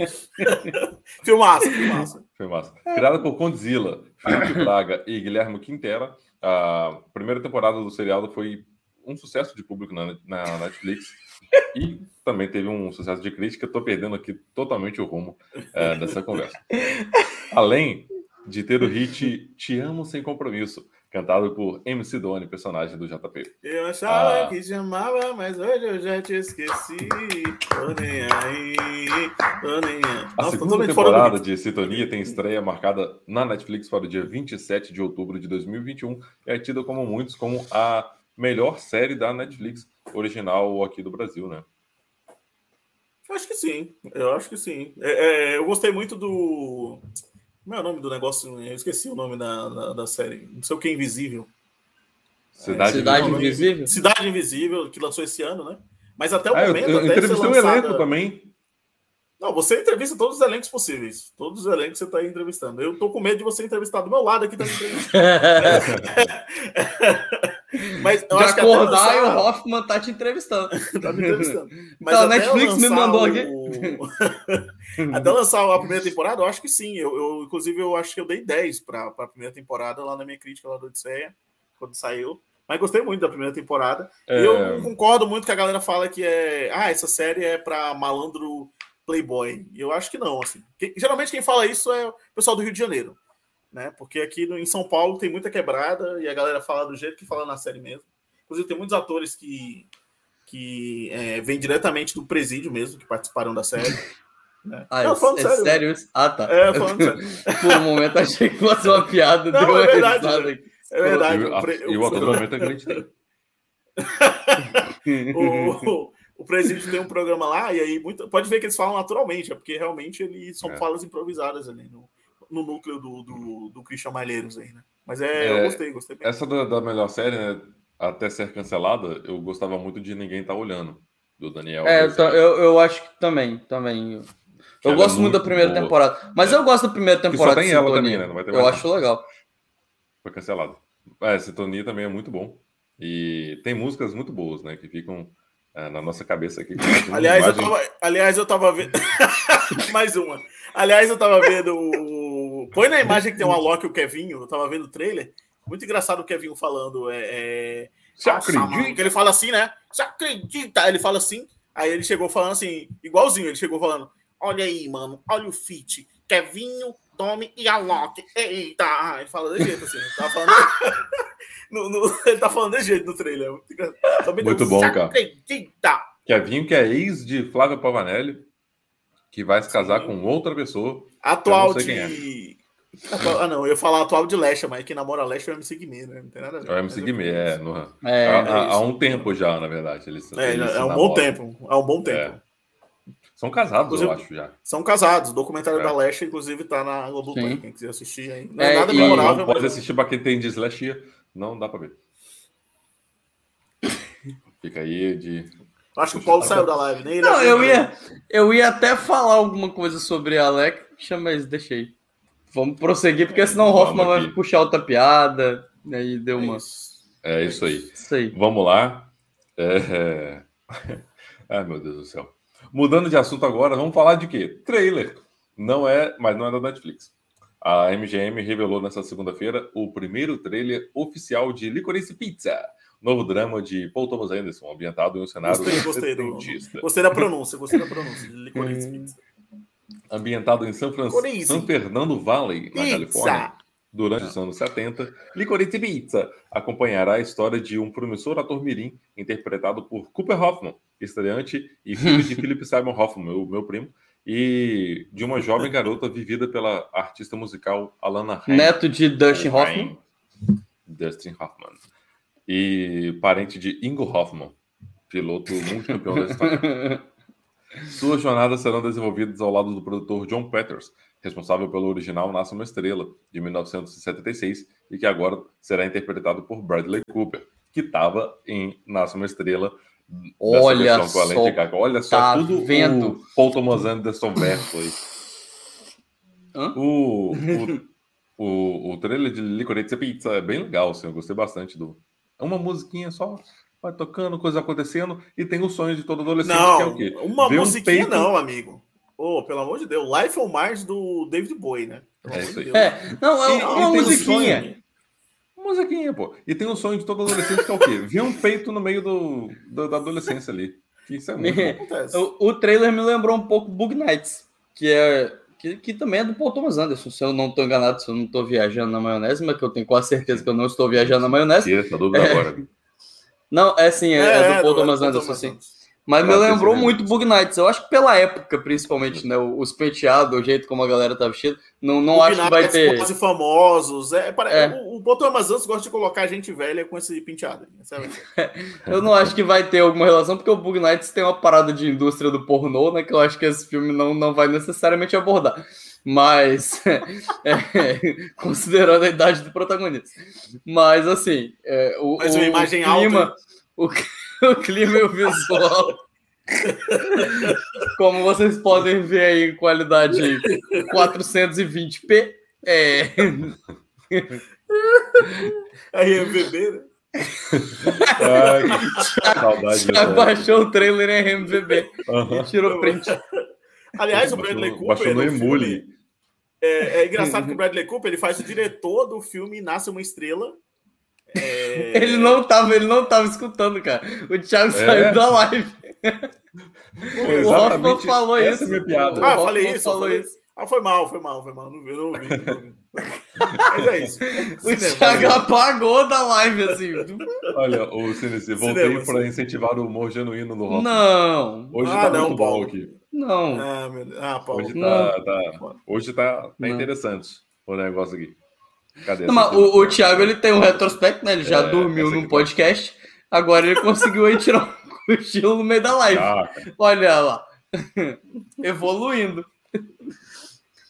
[LAUGHS] filmaça, filmaça. filmaça. Criada por Condzilla, Felipe Braga e Guilherme Quintera, a primeira temporada do seriado foi um sucesso de público na, na Netflix e também teve um sucesso de crítica. Estou perdendo aqui totalmente o rumo é, dessa conversa. Além de ter o hit Te Amo Sem Compromisso, cantado por MC Doni, personagem do JP. Eu achava ah. que te amava, mas hoje eu já te esqueci. Tô nem aí, tô nem aí. A Nossa, segunda temporada de Sintonia tem estreia marcada na Netflix para o dia 27 de outubro de 2021 e é tida como muitos como a melhor série da Netflix original aqui do Brasil, né? Acho que sim, eu acho que sim. É, é, eu gostei muito do como é o nome do negócio? Eu esqueci o nome da, da, da série. Não sei o que é Invisível. Cidade, Cidade Invisível? Cidade Invisível, que lançou esse ano, né? Mas até o ah, momento. Eu, eu entrevistei o lançada... elenco também. Não, você entrevista todos os elencos possíveis. Todos os elencos você está entrevistando. Eu tô com medo de você entrevistar do meu lado aqui também. [LAUGHS] Mas eu de acho acordar lançar... e o Hoffman tá te entrevistando. [LAUGHS] tá me entrevistando. [LAUGHS] Mas então, a Netflix me mandou aqui. [LAUGHS] até lançar a primeira temporada, eu acho que sim. Eu, eu inclusive, eu acho que eu dei 10 para a primeira temporada lá na minha crítica lá do Odisseia, quando saiu. Mas gostei muito da primeira temporada. É... E eu concordo muito que a galera fala que é. Ah, essa série é para malandro playboy. E eu acho que não, assim. Que, geralmente quem fala isso é o pessoal do Rio de Janeiro né? Porque aqui no, em São Paulo tem muita quebrada e a galera fala do jeito que fala na série mesmo. Inclusive, tem muitos atores que, que é, vêm diretamente do presídio mesmo, que participaram da série. Né? [LAUGHS] Ah, Não, é, sério, sério isso? Ah, tá. É, falando sério. [LAUGHS] Por um momento achei que fosse uma piada. Não, é verdade. É verdade. E o outro momento acreditei. o, o presídio tem um programa lá, e aí muito, pode ver que eles falam naturalmente, é porque realmente eles são é. falas improvisadas ali no, no núcleo do, do, do Christian Malheiros aí, né? Mas é, é, eu gostei, gostei bem. Essa da, da melhor série, né, até ser cancelada, eu gostava muito de Ninguém Tá Olhando, do Daniel. É, eu, eu acho que também, também. Eu gosto muito, muito da primeira boa. temporada. Mas é. eu gosto da primeira temporada. Que só tem ela também, né? Não vai ter eu acho legal. Foi cancelado. É, Sintonia também é muito bom. E tem músicas muito boas, né? Que ficam é, na nossa cabeça aqui. Aliás, eu tava, aliás, eu tava vendo. [LAUGHS] Mais uma. Aliás, eu tava vendo Põe na imagem que tem o Alok e o Kevinho, eu tava vendo o trailer. Muito engraçado o Kevinho falando. É, é... Você acredita? Que ele fala assim, né? Você acredita? Ele fala assim. Aí ele chegou falando assim, igualzinho, ele chegou falando: Olha aí, mano, olha o fit. Kevinho, Tommy e Alok. Eita! Ele fala de jeito assim. Ele tá falando. [LAUGHS] no, no... ele tá falando de jeito no trailer. Muito bom, cara. Acredita? Kevinho, que é ex de Flávio Pavanelli, que vai se casar Sim. com outra pessoa. Atual de. É. Ah, não, eu ia falar atual de Lesha, mas quem namora Lesha é o MC Guimê, né? Não tem nada a ver. É o MC Guimê, é. No... é há, é há, um tempo já, na verdade. Eles, é, eles é um bom tempo. É um bom tempo. É. São casados, inclusive, eu acho, já. São casados. O documentário é. da Lesha, inclusive, tá na Globoplay. Quem quiser assistir aí. Não é, nada memorável. Não pode assistir pra quem tem dislexia. Não dá pra ver. Fica aí de Acho que o Paulo saiu da live, nem Não, eu ia, eu ia até falar alguma coisa sobre a Alec, mas deixei. Vamos prosseguir, porque senão o Hoffman vai puxar outra piada. Aí deu uma. É isso aí. Isso aí. Vamos lá. É... Ai, meu Deus do céu. Mudando de assunto agora, vamos falar de quê? Trailer. Não é, mas não é da Netflix. A MGM revelou nessa segunda-feira o primeiro trailer oficial de Licorice Pizza, novo drama de Paul Thomas Anderson, ambientado em um cenário gostei, gostei, do, gostei da pronúncia, gostei da pronúncia Licorice Pizza. Ambientado em São, Fran... São Fernando Valley, na Pizza. Califórnia, durante os anos 70, Licorice Pizza acompanhará a história de um promissor ator mirim, interpretado por Cooper Hoffman, estreante e filho de [LAUGHS] Philip Simon Hoffman, meu, meu primo, e de uma jovem garota vivida pela artista musical Alana Haim. Neto de Dustin Hoffman. Dustin Hoffman e parente de Ingo Hoffman, piloto multicampeão da história. [LAUGHS] Suas jornadas serão desenvolvidas ao lado do produtor John Peters, responsável pelo original Nasce uma Estrela, de 1976, e que agora será interpretado por Bradley Cooper, que estava em Nasce uma Estrela Olha só, Olha só tá tudo vendo. o Paul Thomas Anderson verso aí. O, o, o, o trailer de Licorice Pizza é bem legal, assim, eu gostei bastante do. É uma musiquinha só, vai tocando, coisa acontecendo, e tem o sonho de todo adolescente, não, que é o quê? Uma Ver musiquinha um peito... não, amigo. Oh, pelo amor de Deus, Life on Mars do David Bowie, né? Pelo é isso aí. É, não, é uma musiquinha. Uma musiquinha, pô. E tem o sonho de todo adolescente, que é o quê? Ver um peito no meio do, do da adolescência ali. Que isso é muito o, o trailer me lembrou um pouco Bug Nights, que é que, que, também é do Paul Thomas Anderson, se eu não estou enganado, se eu não estou viajando na maionese, mas que eu tenho quase certeza que eu não estou viajando na maionese. Tira essa dúvida é... agora. Não, é sim, é, é, é do Paul Thomas Anderson, sim. Mas me lembrou muito Bug Nights. Eu acho que pela época, principalmente, né? Os penteados, o jeito como a galera tá vestida. Não, não acho que vai ter. Quase famosos. É, é. O, o Thomas Anderson gosta de colocar gente velha com esse penteado. [LAUGHS] eu não acho que vai ter alguma relação, porque o Bug Nights tem uma parada de indústria do pornô, né? Que eu acho que esse filme não, não vai necessariamente abordar. Mas, [LAUGHS] é, considerando a idade do protagonista. Mas, assim, é, o, Mas uma imagem o clima, alta. O, [LAUGHS] o clima e o visual. Como vocês podem ver aí qualidade 420p. É. RMVB, né? Ai, saudade. Já baixou o trailer em RMVB uhum. e tirou print. Aliás, o Bradley Cooper. Baixou no Emule. É, é engraçado que o Bradley Cooper ele faz o diretor do filme Nasce uma Estrela é... Ele não tava, ele não tava escutando, cara. O Thiago é? saiu da live. o Hoffman falou isso. É minha piada. Ah, falei isso, falou isso. Ah, foi mal, foi mal, foi mal. Não vi, não ouvi. [LAUGHS] Mas é isso. O Thiago apagou da live, assim. Olha, o Sinistro, voltei para incentivar o humor genuíno no rock. Não. Hoje ah, tá não, muito Paulo. bom aqui. Não. Ah, meu... ah Paulo. Hoje tá, tá, hoje tá, tá interessante o negócio aqui. Cadê Não, mas o, o Thiago ele tem um retrospecto, né? Ele já é, dormiu num podcast. Agora ele conseguiu aí tirar um [LAUGHS] cochilo no meio da live. Ah, Olha lá. [LAUGHS] Evoluindo.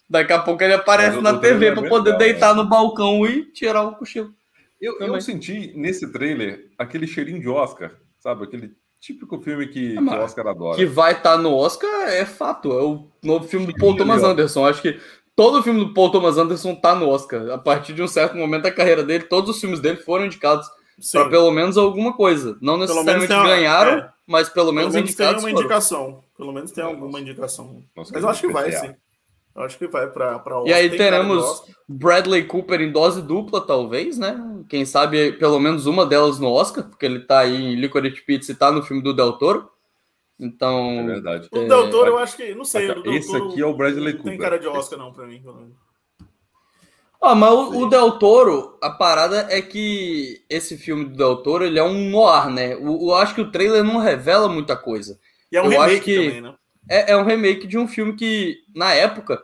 Daqui a pouco ele aparece na TV para poder deitar no balcão e tirar o cochilo. Eu, eu, senti nesse trailer aquele cheirinho de Oscar, sabe? Aquele típico filme que, que o Oscar adora. Que vai estar tá no Oscar é fato. É o novo filme do Paul Thomas Anderson. Acho que todo filme do Paul Thomas Anderson tá no Oscar. A partir de um certo momento da carreira dele, todos os filmes dele foram indicados para pelo menos alguma coisa. Não necessariamente uma, ganharam, é, mas pelo menos, pelo menos indicados. Tem uma foram. indicação. Pelo menos tem alguma indicação. Nossa, mas eu acho que vai, sim. Eu acho que vai para E aí teremos Bradley Cooper em dose dupla, talvez, né? Quem sabe pelo menos uma delas no Oscar, porque ele tá aí em Licorice Pizza e tá no filme do Del Toro. Então. É verdade. O Del Toro, eu acho que. Não sei. Esse aqui é o Bradley Cooper. Não tem cara de Oscar, não, pra mim. Ah, mas o, o, Del Toro, a parada é que esse filme do Del Toro, ele é um noir, né? O, eu acho que o trailer não revela muita coisa. E é um eu remake que também, né? É, é, um remake de um filme que, na época,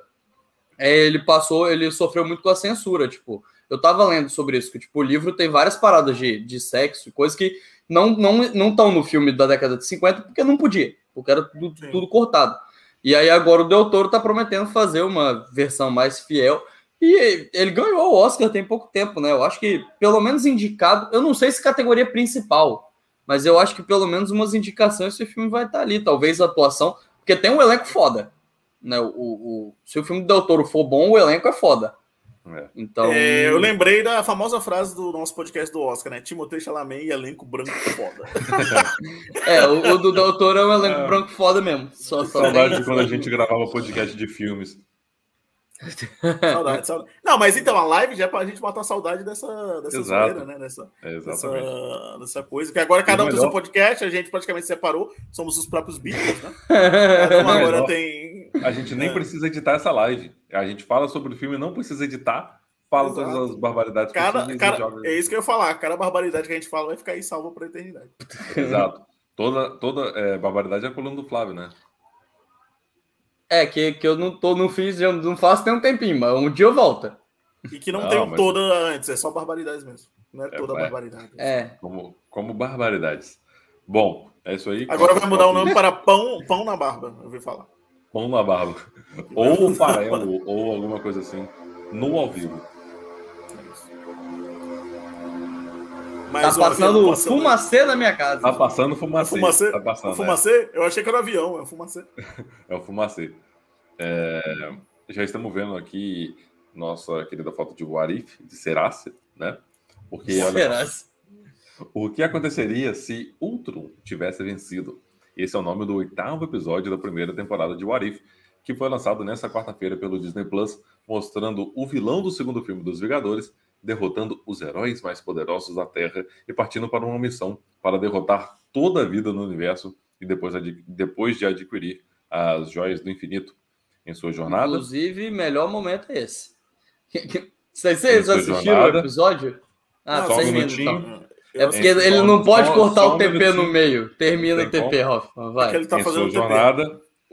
é, ele passou, ele sofreu muito com a censura, tipo... Eu tava lendo sobre isso, que tipo, o livro tem várias paradas de, de sexo, coisas que não não não estão no filme da década de 50 porque não podia, porque era tudo, tudo cortado. E aí agora o Del Toro tá prometendo fazer uma versão mais fiel. E ele ganhou o Oscar tem pouco tempo, né? Eu acho que pelo menos indicado, eu não sei se categoria principal, mas eu acho que pelo menos umas indicações esse filme vai estar tá ali, talvez a atuação, porque tem um elenco foda, né? O, o, se o filme do Del Toro for bom, o elenco é foda. É. Então... É, eu lembrei da famosa frase do nosso podcast do Oscar, né? Timothée Chalamet e elenco branco foda. [LAUGHS] é, o, o do Doutor é um elenco é. branco foda mesmo. Só, só Saudade de quando a gente gravava podcast de filmes. [LAUGHS] saudade, saudade. Não, mas então, a live já é pra gente matar saudade dessa, dessa zoeira, né? Dessa, dessa, dessa, coisa. Que agora cada um tem seu podcast, a gente praticamente separou, somos os próprios Beatles, né? [LAUGHS] Um agora tem. A gente nem é. precisa editar essa live. A gente fala sobre o filme, não precisa editar, fala Exato. todas as barbaridades cada, cada, joga... É isso que eu ia falar. Cada barbaridade que a gente fala vai ficar aí salva pra eternidade. [LAUGHS] Exato. Toda, toda é, barbaridade é a coluna do Flávio, né? É, que, que eu não, tô, não fiz, eu não faço tem um tempinho, mas um dia eu volto. E que não, não tem mas... toda antes, é só barbaridades mesmo. Não é, é toda é, barbaridade. É. Como, como barbaridades. Bom, é isso aí. Agora vai mudar o nome para pão, pão na barba, eu ouvi falar. Pão na barba. Ou farelo, ou alguma coisa assim. No ao vivo. Mas, tá passando, passando fumacê na minha casa. Tá passando fumacê. É fumacê? Tá passando, é fumacê? Eu achei que era avião, é o fumacê. [LAUGHS] é o fumacê. É, já estamos vendo aqui nossa querida foto de Warif, de Serácia, né? Porque olha, o que aconteceria se Ultron tivesse vencido? Esse é o nome do oitavo episódio da primeira temporada de Warif, que foi lançado nessa quarta-feira pelo Disney Plus, mostrando o vilão do segundo filme dos Vingadores derrotando os heróis mais poderosos da Terra e partindo para uma missão para derrotar toda a vida no universo e depois, depois de adquirir as joias do infinito em sua jornada. Inclusive, melhor momento é esse. [LAUGHS] Vocês, vocês assistiram jornada. o episódio? Ah, não, só um minutinho. É porque ele não pode cortar o TP no meio. Termina o TP, Hoffman. Vai. ele tá em fazendo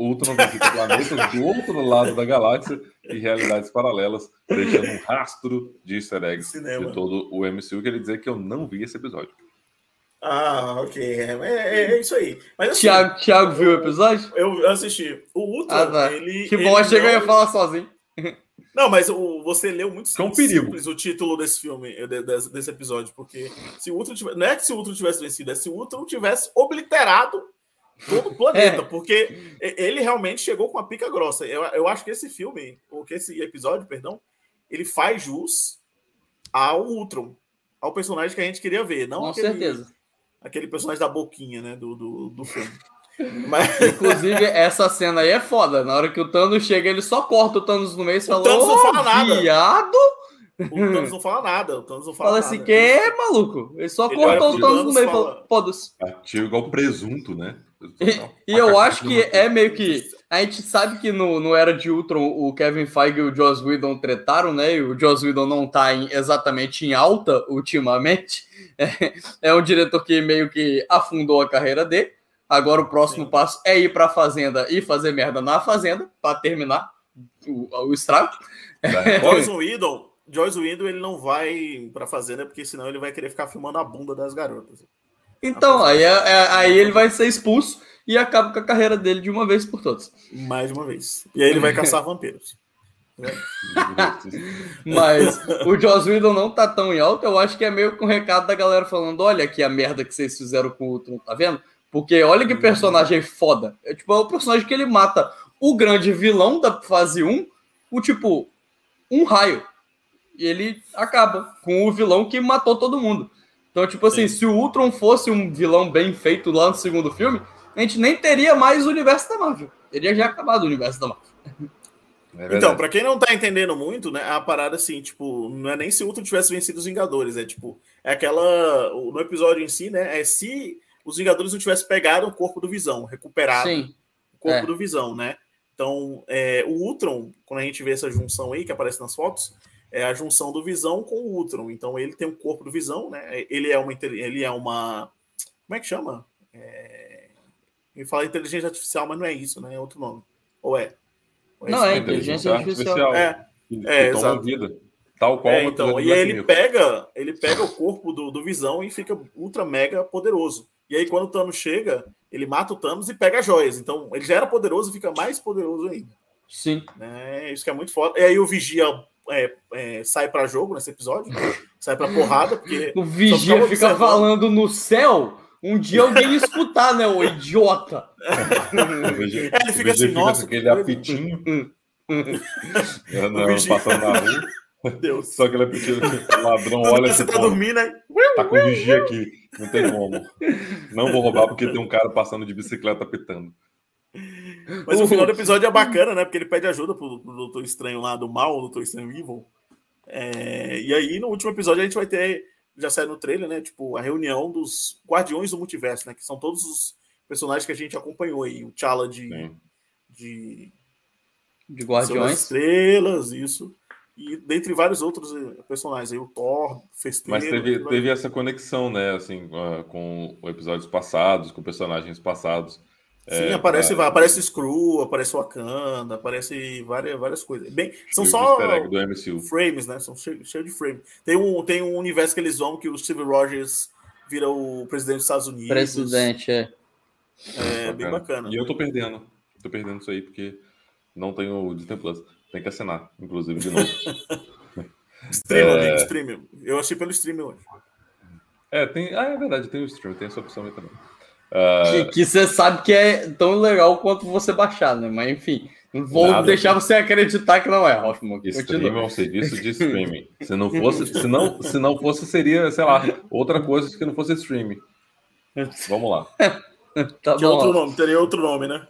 visita planetas do outro lado da galáxia e realidades paralelas, deixando um rastro de easter eggs Cinema. de todo o MCU. Queria dizer que eu não vi esse episódio. Ah, ok. É, é, é isso aí. Mas, assim, Thiago, Thiago viu o episódio? Eu assisti. O Ultron, ah, tá. ele. Que bom, achei que eu ia falar sozinho. [LAUGHS] Não, mas o, você leu muito é um perigo. o título desse filme, desse, desse episódio, porque se o Ultron tivesse, não é que se o Ultron tivesse vencido, é se o Ultron tivesse obliterado todo o planeta, é. porque ele realmente chegou com a pica grossa. Eu, eu acho que esse filme, ou que esse episódio, perdão, ele faz jus ao Ultron, ao personagem que a gente queria ver, não com aquele, certeza. aquele personagem da boquinha, né, do, do, do filme. [LAUGHS] Mas... Inclusive, essa cena aí é foda. Na hora que o Thanos chega, ele só corta o Thanos no meio e fala: Thanos não fala nada. Viado? O Thanos não fala nada. O Thanos não fala, fala assim, que é maluco. Ele só ele cortou o Thanos no meio e fala: foda-se. Ativa igual presunto, né? E, [LAUGHS] e eu acho que é meio que. A gente sabe que no, no Era de Ultron o Kevin Feige e o Joss Whedon tretaram, né? E o Joss Whedon não tá em, exatamente em alta ultimamente. [LAUGHS] É, é um diretor que meio que afundou a carreira dele. Agora o próximo Sim. passo é ir para a fazenda e fazer merda na fazenda para terminar o, o estrago. [LAUGHS] Joyce Whedon, Joyce Whedon ele não vai para a fazenda porque senão ele vai querer ficar filmando a bunda das garotas. Então, aí, é, é, aí ele vai ser expulso e acaba com a carreira dele de uma vez por todas. Mais uma vez. E aí ele vai caçar [LAUGHS] vampiros. [LAUGHS] Mas o Joss Whedon não tá tão em alta, eu acho que é meio com o recado da galera falando: olha aqui a merda que vocês fizeram com o Ultron, tá vendo? Porque olha que personagem foda. É tipo, é o personagem que ele mata o grande vilão da fase 1, o tipo, um raio. E ele acaba com o vilão que matou todo mundo. Então, tipo assim, Sim. se o Ultron fosse um vilão bem feito lá no segundo filme, a gente nem teria mais o universo da Marvel. Teria já acabado o universo da Marvel. É então, para quem não tá entendendo muito, né, a parada assim, tipo, não é nem se o Ultron tivesse vencido os Vingadores, é tipo, é aquela no episódio em si, né, é se os Vingadores não tivessem pegado o corpo do Visão, recuperado Sim. o corpo é. do Visão, né? Então, é, o Ultron, quando a gente vê essa junção aí que aparece nas fotos, é a junção do Visão com o Ultron. Então, ele tem o corpo do Visão, né? Ele é uma, ele é uma, como é que chama? É, ele fala inteligência artificial, mas não é isso, né? É outro nome. Ou é? Ou é não, é inteligência artificial. É, é, exato. Vida. Tal qual é, então, e aí ele pega, ele pega o corpo do, do Visão e fica ultra mega poderoso. E aí, quando o Thanos chega, ele mata o Thanos e pega as joias. Então, ele já era poderoso e fica mais poderoso ainda. Sim. Né? Isso que é muito foda. E aí, o Vigia é, é, sai para jogo nesse episódio, sai para porrada, porque. [LAUGHS] O Vigia fica falando no céu. Um dia alguém escutar, né, o idiota? é, ele fica assim, nossa. Aquele apitinho. [LAUGHS] não, passando na rua. [LAUGHS] Deus. Só que ele é pequeno, ladrão olha Você tá dormindo, né? Tá com vigia aqui. Não tem como. Não vou roubar porque tem um cara passando de bicicleta pitando. Mas o final do episódio é bacana, né? Porque ele pede ajuda pro, pro Doutor Estranho lá do mal, o Doutor Estranho Evil. É... E aí, no último episódio, a gente vai ter. Já saiu no trailer, né? Tipo, a reunião dos Guardiões do Multiverso, né? Que são todos os personagens que a gente acompanhou aí. O T'Challa de. De, de Guardiões. Estrelas, isso e dentre vários outros eh, personagens, aí o Thor, Festeiro... Mas teve, teve essa conexão, né, assim, com episódios passados, com personagens passados. Sim, é, aparece, pra... aparece Screw, aparece Wakanda, aparece várias, várias coisas. Bem, são só frames, né? São cheios cheio de frames. Tem um, tem um universo que eles vão que o Steve Rogers vira o presidente dos Estados Unidos. Presidente, é. É, bem bacana. E eu tô perdendo. Tô perdendo isso aí porque não tenho Disney Plus. Tem que assinar, inclusive, de novo. [LAUGHS] stream, é... amigo, stream. Eu achei pelo stream hoje. É, tem. Ah, é verdade, tem o stream, tem essa opção aí também. Uh... Que você sabe que é tão legal quanto você baixar, né? Mas enfim, vou Nada. deixar você acreditar que não é, Hoffman. Stream é um serviço de [LAUGHS] streaming. se não fosse, se não, se não fosse, seria, sei lá, outra coisa que não fosse streaming. Vamos lá. [LAUGHS] tá bom. outro nome, teria outro nome, né?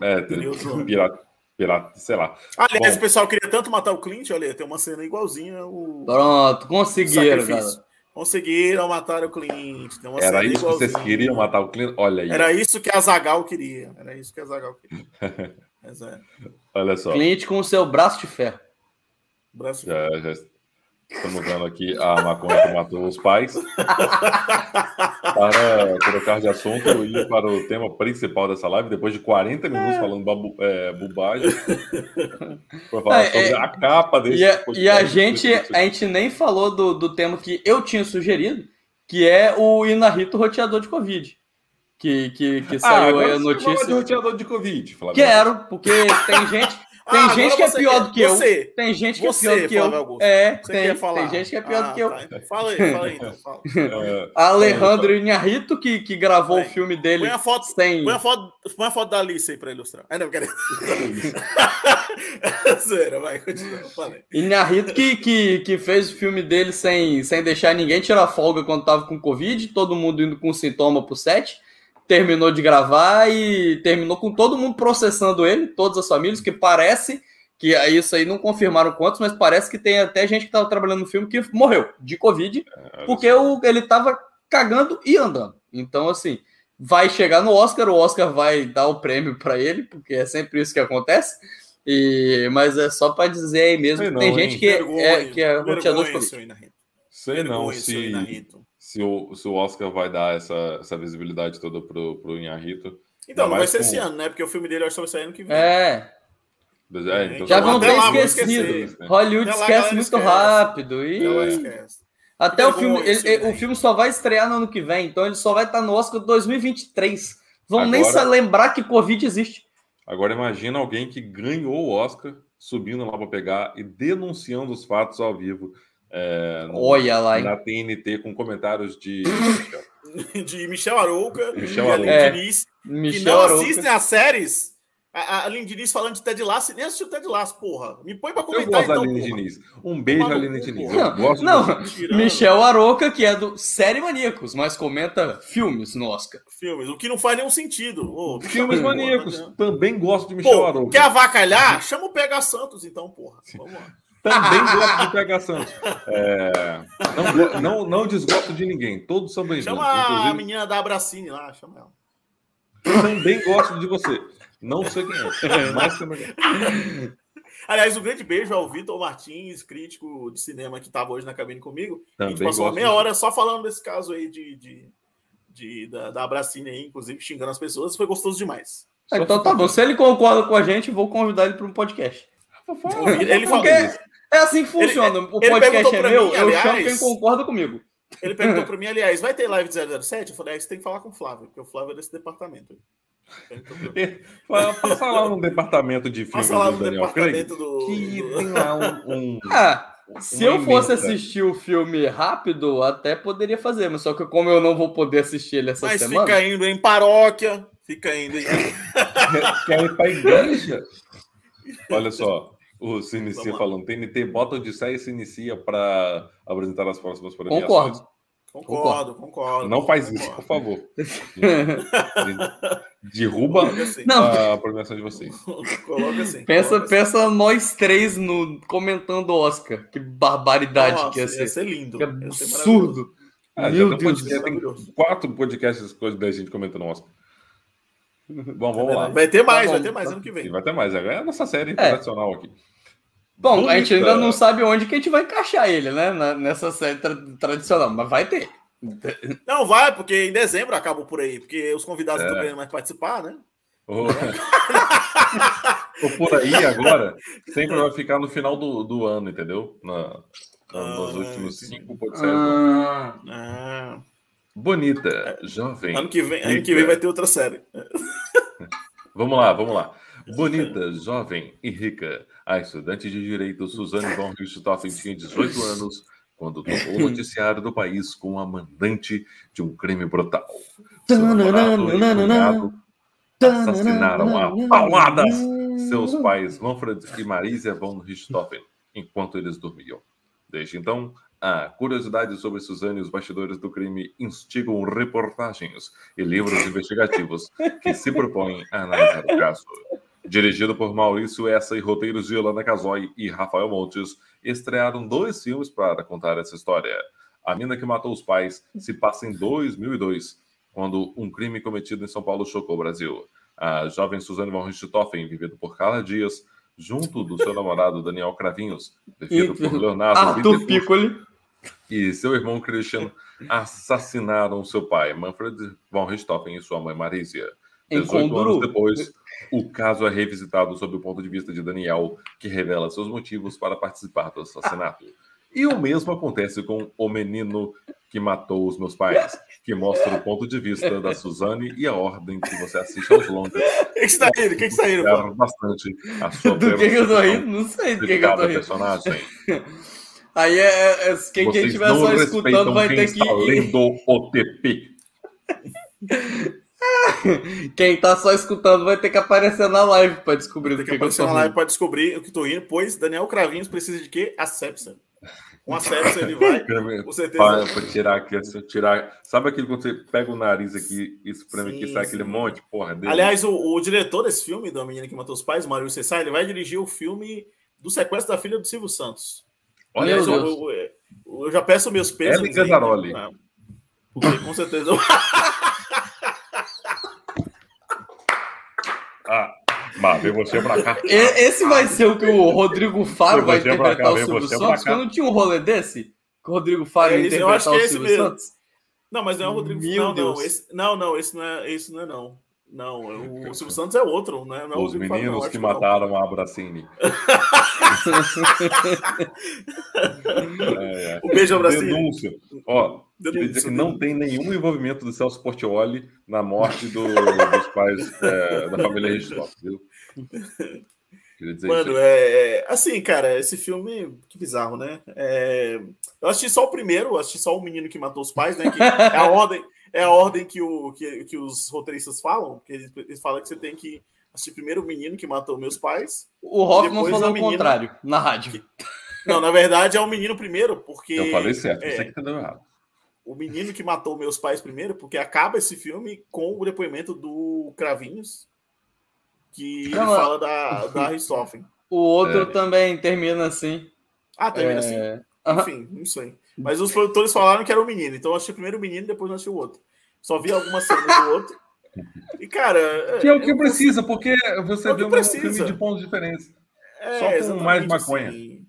É, teria outro nome. Pirata, pirata, sei lá. Aliás, bom, o pessoal queria tanto matar o Clint, olha, tem uma cena igualzinha. O... Pronto, conseguiram, cara. Conseguiram matar o Clint. Era isso que vocês queriam matar o Clint? Olha aí. Era isso que a Zagal queria. Era isso que a Zagal queria. [LAUGHS] é. Olha só. Clint com o seu braço de ferro. Braço de ferro. Já, já, Estamos vendo aqui a maconha que matou os pais. Para trocar de assunto e ir para o tema principal dessa live, depois de 40 minutos é. falando babu, é, bobagem. Para falar é, sobre é, a capa desse. E a, e a gente, a gente nem falou do, do tema que eu tinha sugerido, que é o Inarito roteador de Covid. Que, que, que saiu ah, aí a notícia. de roteador de Covid. Quero, porque tem gente. Tem ah, gente que é pior quer... do que eu. Você. Tem gente que você, é pior do que eu. É, tem, tem gente que é pior ah, do que eu. Tá. Fala aí, fala aí, então. Fala. [LAUGHS] É, [LAUGHS] Alejandro é, Inharrito, que, que gravou põe, o filme dele. Põe a foto, sem... põe a foto, põe a foto da Alice aí pra ilustrar. Ah, não, quero. [LAUGHS] Zero, vai, continua. Inharito que, que, que fez o filme dele sem, sem deixar ninguém tirar folga quando tava com Covid, todo mundo indo com sintoma pro set terminou de gravar e terminou com todo mundo processando ele, todas as famílias, que parece que isso aí não confirmaram quantos, mas parece que tem até gente que estava trabalhando no filme que morreu de Covid, é, porque o, ele estava cagando e andando. Então, assim, vai chegar no Oscar, o Oscar vai dar o prêmio para ele, porque é sempre isso que acontece. E, mas é só para dizer aí mesmo, Sei tem não, gente que é, que é roteador de Covid. Sei não se se o, se o Oscar vai dar essa, essa visibilidade toda pro, pro Inharito. Então, não vai ser com... esse ano, né? Porque o filme dele eu acho que vai sair ano que vem. É. É, então já vão ter esquecido. Hollywood até esquece muito esquece. rápido. E... Até o filme, ele, ele, o filme só vai estrear no ano que vem, então ele só vai estar no Oscar 2023. Vão agora, nem se lembrar que Covid existe. Agora imagina alguém que ganhou o Oscar subindo lá para pegar e denunciando os fatos ao vivo. É, no, Olha lá, hein? Na TNT com comentários de. [LAUGHS] de Michel Arouca Michel Arouca. É, Diniz, Michel que não Arouca. assistem as séries. A, Aline Diniz falando de Ted Lasso, nem assistiu Ted Lasso, porra. Me põe pra comentar eu gosto então, Aline Diniz. Um beijo, Aline Diniz. Eu gosto não, Michel Arouca, que é do Série Maníacos, mas comenta filmes no Oscar. Filmes, o que não faz nenhum sentido. Oh, filmes maníacos. Também gosto de Michel Pô, Arouca. Quer avacalhar? Chama o Pega Santos, então, porra. Vamos lá. Também gosto de pegar Santos. É, não, não, não desgosto de ninguém. Todos são bem-vindos. Chama inclusive... a menina da Abracine lá, chama ela. Também gosto de você. Não sei quem é, mas também. Aliás, um grande beijo ao Vitor Martins, crítico de cinema que estava hoje na cabine comigo. Também a gente passou meia hora só falando desse caso aí de, de, de da, da Abracine aí, inclusive xingando as pessoas. Foi gostoso demais. então tá bom. Se ele concorda com a gente, vou convidar ele para um podcast. Ele falou. É assim que funciona. Ele, o podcast é meu, mim, eu aliás, chamo quem concorda comigo. Ele perguntou [LAUGHS] para mim, aliás, vai ter live de 007? Eu falei, ah, você tem que falar com o Flávio, porque o Flávio é desse departamento. Passa lá no departamento de filmes Passa lá no Daniel Craig, do... que tem [LAUGHS] lá um... um... Ah, se eu fosse assistir o filme rápido, até poderia fazer, mas só que como eu não vou poder assistir ele essa mas semana... Mas fica indo em paróquia, fica indo em... [LAUGHS] Quer ir pra igreja? Olha só, o se inicia falando, TNT bota Odisseia e se inicia para apresentar as próximas premiações. Concordo. Concordo, concordo. Não faz isso, por favor. [LAUGHS] Derruba assim. a premiação de vocês. Coloca assim. Pensa, assim. pensa nós três no, comentando Oscar. Que barbaridade Nossa, que ia ser. Ia ser lindo. Que absurdo. Ah, Meu Deus. Podcast, tem quatro podcasts coisas da gente comentando Oscar. Bom, vamos lá. Vai ter mais, tá vai ter mais ano que vem. Vai ter mais. É a nossa série é. internacional é. aqui. Bom, Bonita. a gente ainda não sabe onde que a gente vai encaixar ele, né? Nessa série tra tradicional, mas vai ter. Não, vai, porque em dezembro acaba por aí, porque os convidados é. estão querendo mais participar, né? Oh. por aí agora, sempre vai ficar no final do, do ano, entendeu? Na, ah, nos últimos cinco, pode ser. Ah, ah. Bonita, jovem. Ano que vem, ano que vem vai ter outra série. [LAUGHS] vamos lá, vamos lá. [LAUGHS] Bonita, jovem e rica. A estudante de direito Suzane von Richthofen tinha 18 anos quando tomou o noticiário do país com a mandante de um crime brutal. Seu namorado e assassinaram a palmadas seus pais Manfred e Marisa von Richthofen enquanto eles dormiam. Desde então, a curiosidade sobre Suzane e os bastidores do crime instigam reportagens e livros investigativos que se propõem a analisar o caso. Dirigido por Maurício Essa e roteiros de Yolanda Casoy e Rafael Montes, estrearam dois filmes para contar essa história. A Mina que Matou os Pais se passa em 2002, quando um crime cometido em São Paulo chocou o Brasil. A jovem Suzane von Richthofen, vivida por Carla Dias, junto do seu namorado Daniel Cravinhos, vivido por Leonardo Arthur Piccoli, e seu irmão Christian assassinaram seu pai, Manfred von Richthofen, e sua mãe Marisia. 18 anos depois, o caso é revisitado sob o ponto de vista de Daniel, que revela seus motivos para participar do assassinato. E o mesmo acontece com O Menino que Matou os Meus Pais, que mostra o ponto de vista da Suzane e a ordem que você assiste aos longas. O [LAUGHS] que está rindo? O que está rindo? bastante a sua Do que, eu tô rindo? Não sei do que, eu tô rindo. personagem. [LAUGHS] Aí é, é, é quem, quem estiver só escutando vai ter que. Está lendo o TP. [LAUGHS] Quem tá só escutando vai ter que aparecer na live para descobrir o que, que, que aparecer na live para descobrir o que tô indo, pois Daniel Cravinhos precisa de quê? Asepsia. Com a sepsia ele vai, [LAUGHS] com certeza. Para tirar aqui, tirar. Sabe aquilo quando você pega o nariz aqui e espreme aqui, sai aquele monte? Porra, dele. Aliás, o, o, diretor desse filme, da menina que matou os pais, Mário Cessai, ele vai dirigir o filme do sequestro da filha do Silvio Santos. Olha, eu, eu, eu, já peço meus pesos. Ellen Gandaroli. Né? Porque com certeza. [LAUGHS] ah, mas vem você pra cá. Esse vai ser o que o Rodrigo Faro vai interpretar cá, o Silvio Santos? Porque não tinha um rolê desse? Que o Rodrigo Faro é, ia interpretar o Silvio é Santos? Não, mas não é o Rodrigo Meu não, Deus. não, esse, não, não, esse não é, esse não é não. Não, o [LAUGHS] Silvio Santos é outro, né? Não é Os meninos Faro, que mataram não. a Abracine. [LAUGHS] é, é. O beijo Abracine. Denúncia. Ó, Denúncia. dizer que não tem nenhum envolvimento do Celso Portioli na morte do, [LAUGHS] dos pais é, da família Registro, viu? [LAUGHS] Mano, é, é, assim, cara, esse filme, que bizarro, né? É, eu assisti só o primeiro, assisti só o menino que matou os pais, né? Que é a [LAUGHS] ordem, é a ordem que, o, que, que os roteiristas falam, que eles, eles falam que você tem que assistir primeiro o menino que matou meus pais. O Hoffman falou o contrário, na rádio. Que, não, na verdade é o menino primeiro, porque. Eu falei certo, é, você que entendeu errado. O menino que matou meus pais primeiro, porque acaba esse filme com o depoimento do Cravinhos, que não, fala da, da Ristoffen. O outro é. também termina assim. Ah, termina é... assim? Enfim, não sei. Mas os produtores falaram que era o menino. Então eu achei primeiro o menino, depois eu achei o outro. Só vi algumas cenas do outro. [LAUGHS] E, cara. Que é o que precisa, porque você é vê um filme de pontos diferentes. É, Só com mais maconha. Assim.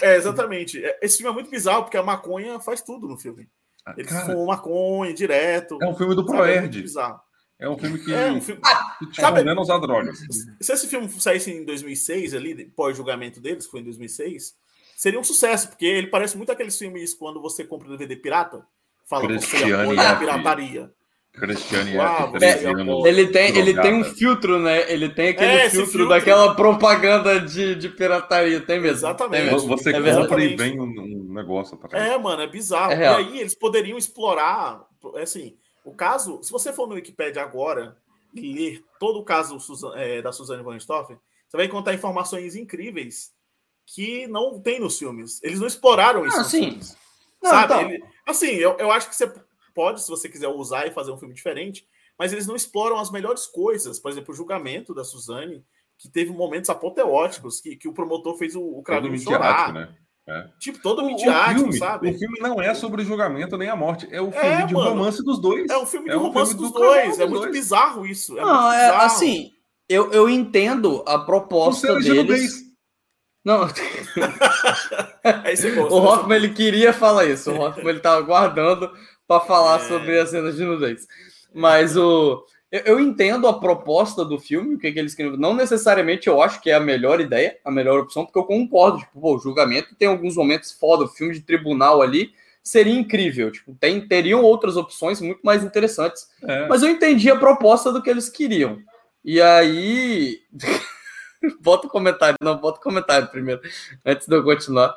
É, exatamente. É, esse filme é muito bizarro, porque a maconha faz tudo no filme. Ah, Eles cara, fumam maconha direto. É um filme do Proerd. É bizarro. É um filme que, é um filme... que te sabe, condena usar drogas. Se esse filme saísse em 2006, ali, pós-julgamento deles, que foi em 2006, seria um sucesso, porque ele parece muito aqueles filmes quando você compra DVD pirata, fala que você apoia a pirataria. Cristiane ah, é, ele tem ele tem um filtro, né? Ele tem aquele é, filtro, filtro, daquela propaganda de, de pirataria, tem mesmo. Exatamente. Tem mesmo. Você é compra e vem um, negócio atrás. É, mano, é bizarro. É e aí eles poderiam explorar, assim, o caso, se você for no Wikipedia agora e ler todo o caso é, da Suzane von Richthofen, você vai encontrar informações incríveis que não tem nos filmes. Eles não exploraram isso ah, nos sim. filmes. Não, sabe? Então... Ele, assim, eu, eu acho que você pode, se você quiser usar e fazer um filme diferente, mas eles não exploram as melhores coisas. Por exemplo, o julgamento da Suzane, que teve momentos apoteóticos, que, que o promotor fez o, o Cravinho chorar. Né? É. Tipo, todo o, midiático, o filme, sabe? O filme não é sobre o julgamento nem a morte, é o filme é, de mano, romance dos dois. É um filme de é um romance filme dos do dois. É muito dois. bizarro isso. É não, é assim, eu, eu entendo a proposta deles. Não. [LAUGHS] o Hoffman ele queria falar isso. O [LAUGHS] Hoffman ele tava guardando para falar é... sobre as cenas de nudez. Mas o eu, entendo a proposta do filme, o que, que eles queriam. Não necessariamente eu acho que é a melhor ideia, a melhor opção, porque eu concordo. Tipo, pô, o julgamento tem alguns momentos foda, o filme de tribunal ali seria incrível. Tipo, tem, teriam outras opções muito mais interessantes. É. Mas eu entendi a proposta do que eles queriam. E aí. [LAUGHS] bota o comentário, não, bota o comentário primeiro, antes de eu continuar.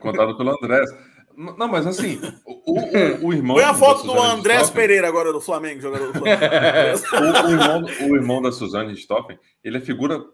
Contado pelo Andrés. Não, mas assim, o, o, o [LAUGHS] irmão. Põe a foto do Andrés Pereira agora do Flamengo, jogador do Flamengo. [LAUGHS] o, o, irmão, o irmão da Suzane Richthofen, ele é figura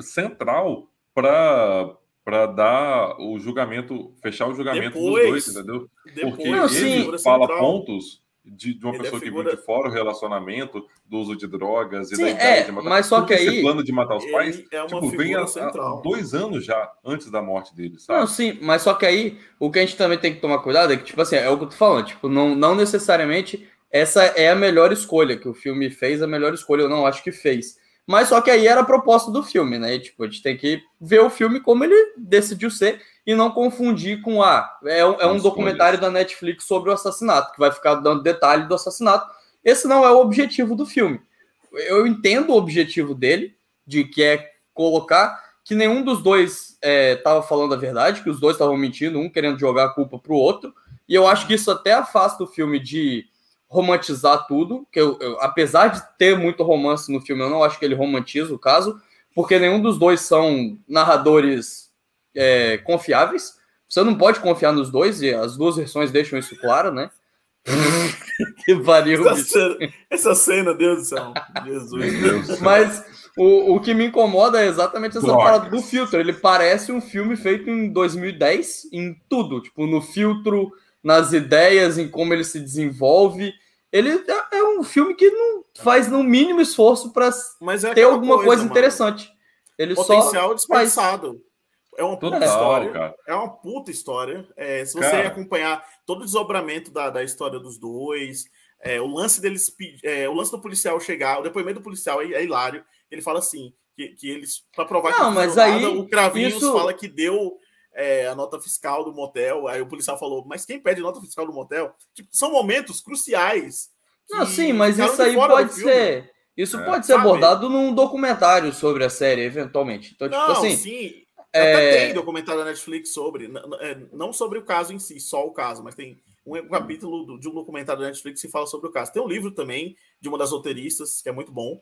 central para para dar o julgamento, fechar o julgamento depois, dos dois, entendeu? Depois, Porque não, ele fala central. pontos de, de uma ele é pessoa é figura... que vive de fora o relacionamento, do uso de drogas e Sim, da ideia é, de matar. Mas só que aí. Esse plano de matar os pais é tipo, vem há, há, dois anos já antes da morte dele, sabe? Não, sim, mas só que aí o que a gente também tem que tomar cuidado é que, tipo assim, é o que eu tô falando, tipo, não, não necessariamente essa é a melhor escolha que o filme fez, a melhor escolha, eu não acho que fez. Mas só que aí era a proposta do filme, né? E, tipo, a gente tem que ver o filme como ele decidiu ser e não confundir com a. Ah, é, um, é um documentário da Netflix sobre o assassinato, que vai ficar dando detalhe do assassinato. Esse não é o objetivo do filme. Eu entendo o objetivo dele, de que é colocar que nenhum dos dois estava é, falando a verdade, que os dois estavam mentindo, um querendo jogar a culpa para o outro. E eu acho que isso até afasta o filme de romantizar tudo, que eu, eu, apesar de ter muito romance no filme, eu não acho que ele romantiza o caso, porque nenhum dos dois são narradores é, confiáveis. Você não pode confiar nos dois, e as duas versões deixam isso claro, né? [LAUGHS] que pariu. Essa cena, essa cena, Deus do céu. Jesus. Deus Mas o, o que me incomoda é exatamente essa parada do filtro. Ele parece um filme feito em 2010 em tudo, tipo, no filtro, nas ideias, em como ele se desenvolve. Ele é, é um filme que não faz no mínimo esforço para é ter alguma coisa, coisa interessante. Ele Potencial só disfarçado. É uma puta Total, história. Cara. É uma puta história. É, se você cara. acompanhar todo o desdobramento da, da história dos dois, é, o lance deles, é, o lance do policial chegar, o depoimento do policial é, é hilário. Ele fala assim que, que eles para provar não, que mas aí nada, o Cravinhos isso... fala que deu é, a nota fiscal do motel. Aí o policial falou, mas quem pede nota fiscal do motel? Tipo, são momentos cruciais. Não, sim, mas isso aí pode ser. Isso é, pode ser sabe? abordado num documentário sobre a série, eventualmente. Então, tipo não, assim. Sim. É... tem documentário da Netflix sobre, é, não sobre o caso em si, só o caso, mas tem um capítulo de um documentário da Netflix que fala sobre o caso. Tem um livro também de uma das roteiristas, que é muito bom.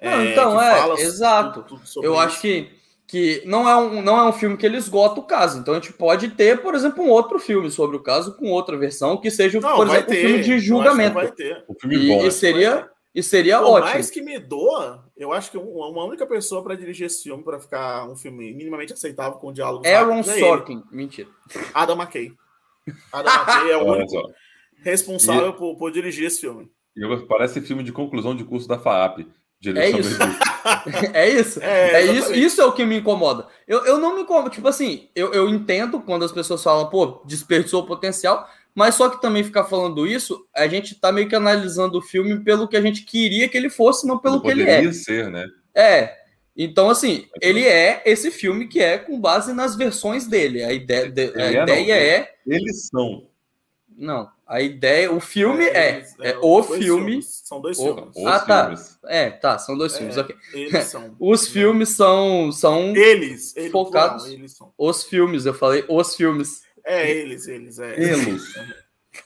Não, é, então, é, exato. Tudo, tudo Eu isso. acho que que não é, um, não é um filme que ele esgota o caso. Então a gente pode ter, por exemplo, um outro filme sobre o caso com outra versão que seja, não, por exemplo, ter. um filme de julgamento. Vai ter. Um filme e, bom, e seria e seria por ótimo. mais que me doa, eu acho que uma única pessoa para dirigir esse filme para ficar um filme minimamente aceitável com diálogo. Aaron é Sorkin, mentira. Adam McKay. Adam McKay é o [LAUGHS] único responsável e... por, por dirigir esse filme. Parece filme de conclusão de curso da FAAP. É isso. [LAUGHS] é isso. É, é isso. Isso é o que me incomoda. Eu, eu não me incomodo. Tipo assim, eu, eu entendo quando as pessoas falam, pô, desperdiçou o potencial, mas só que também ficar falando isso, a gente tá meio que analisando o filme pelo que a gente queria que ele fosse, não pelo que ele é. ser, né? É. Então, assim, ele é esse filme que é com base nas versões dele. A ideia, a é, ideia é. Eles são. Não. A ideia, o filme é, é, é, é o filme. Filmes. São dois o, filmes. Ah, tá. Filmes. É, tá, são dois filmes, ok. Eles [LAUGHS] são. os filmes são. são eles, eles focados. Plural, eles são. Os filmes, eu falei, os filmes. É, eles, eles, é. Elos.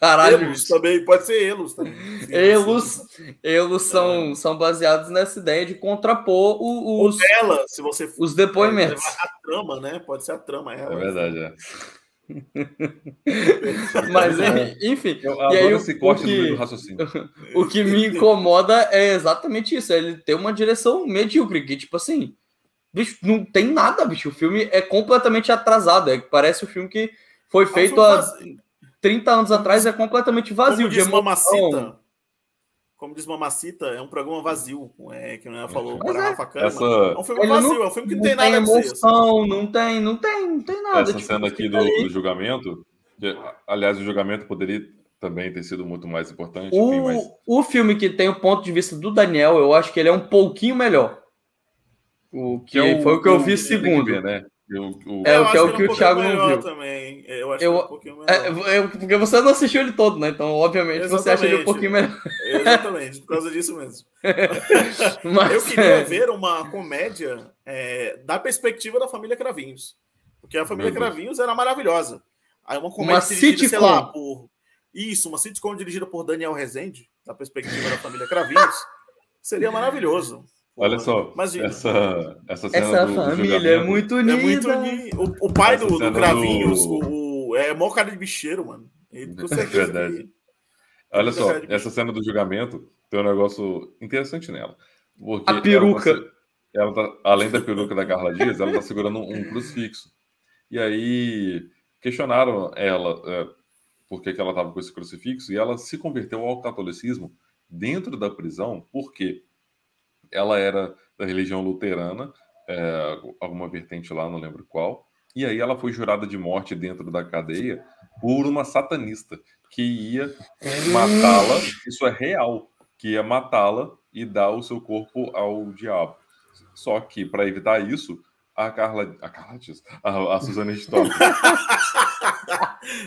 Caralho. Elos também, pode ser Elos também. Elos, elos são, é. são baseados nessa ideia de contrapor os. Ela, se você os depoimentos. A trama, né? Pode ser a trama. É, é verdade, é. [LAUGHS] Mas, enfim. Eu e aí, esse corte o que, raciocínio. [LAUGHS] O que me incomoda é exatamente isso: é ele ter uma direção medíocre, que, tipo assim, bicho, não tem nada, bicho. O filme é completamente atrasado. É, parece o filme que foi é feito há 30 anos atrás, é completamente vazio. Como diz Mamacita, como diz Mamacita, é um programa vazio, é, que ela falou para é. Rafa Essa... É um filme vazio, não, é um filme que não tem, tem nada emoção, não tem, não tem, não tem nada. Essa tipo, cena aqui do, do, julgamento, que, aliás, o julgamento poderia também ter sido muito mais importante. O, enfim, mas... o filme que tem o ponto de vista do Daniel, eu acho que ele é um pouquinho melhor. O que, que é o, foi o que eu vi segundo. Ver, né? Eu, o... É, o que é o que, o Thiago não viu. Também. Eu acho eu, que é um pouquinho melhor. É, porque você não assistiu ele todo, né? Então, obviamente, Exatamente. você acha ele um pouquinho melhor. Exatamente, por causa disso mesmo. [LAUGHS] Mas, eu queria é... ver uma comédia é, da perspectiva da família Cravinhos. Porque a família Cravinhos era maravilhosa. Aí uma comédia uma dirigida, sei lá, por. Isso, uma sitcom dirigida por Daniel Rezende, da perspectiva da família Cravinhos, seria maravilhoso. Olha só, Imagina. essa, essa cena Essa do, família do é muito unida. É muito unido. O, o pai do, do Gravinhos, do... o, é maior cara de bicheiro, mano. Ele, [LAUGHS] com é verdade. Que... Olha só, essa cena do julgamento tem um negócio interessante nela. Porque a peruca. Ela tá, ela tá, além da peruca da Carla Dias, ela tá segurando um crucifixo. E aí questionaram ela é, por que, que ela estava com esse crucifixo e ela se converteu ao catolicismo dentro da prisão porque ela era da religião luterana, é, alguma vertente lá, não lembro qual, e aí ela foi jurada de morte dentro da cadeia por uma satanista que ia matá-la, isso é real, que ia matá-la e dar o seu corpo ao diabo. Só que, para evitar isso, a Carla. A Carla diz. A, a Suzane Richthofen. [LAUGHS]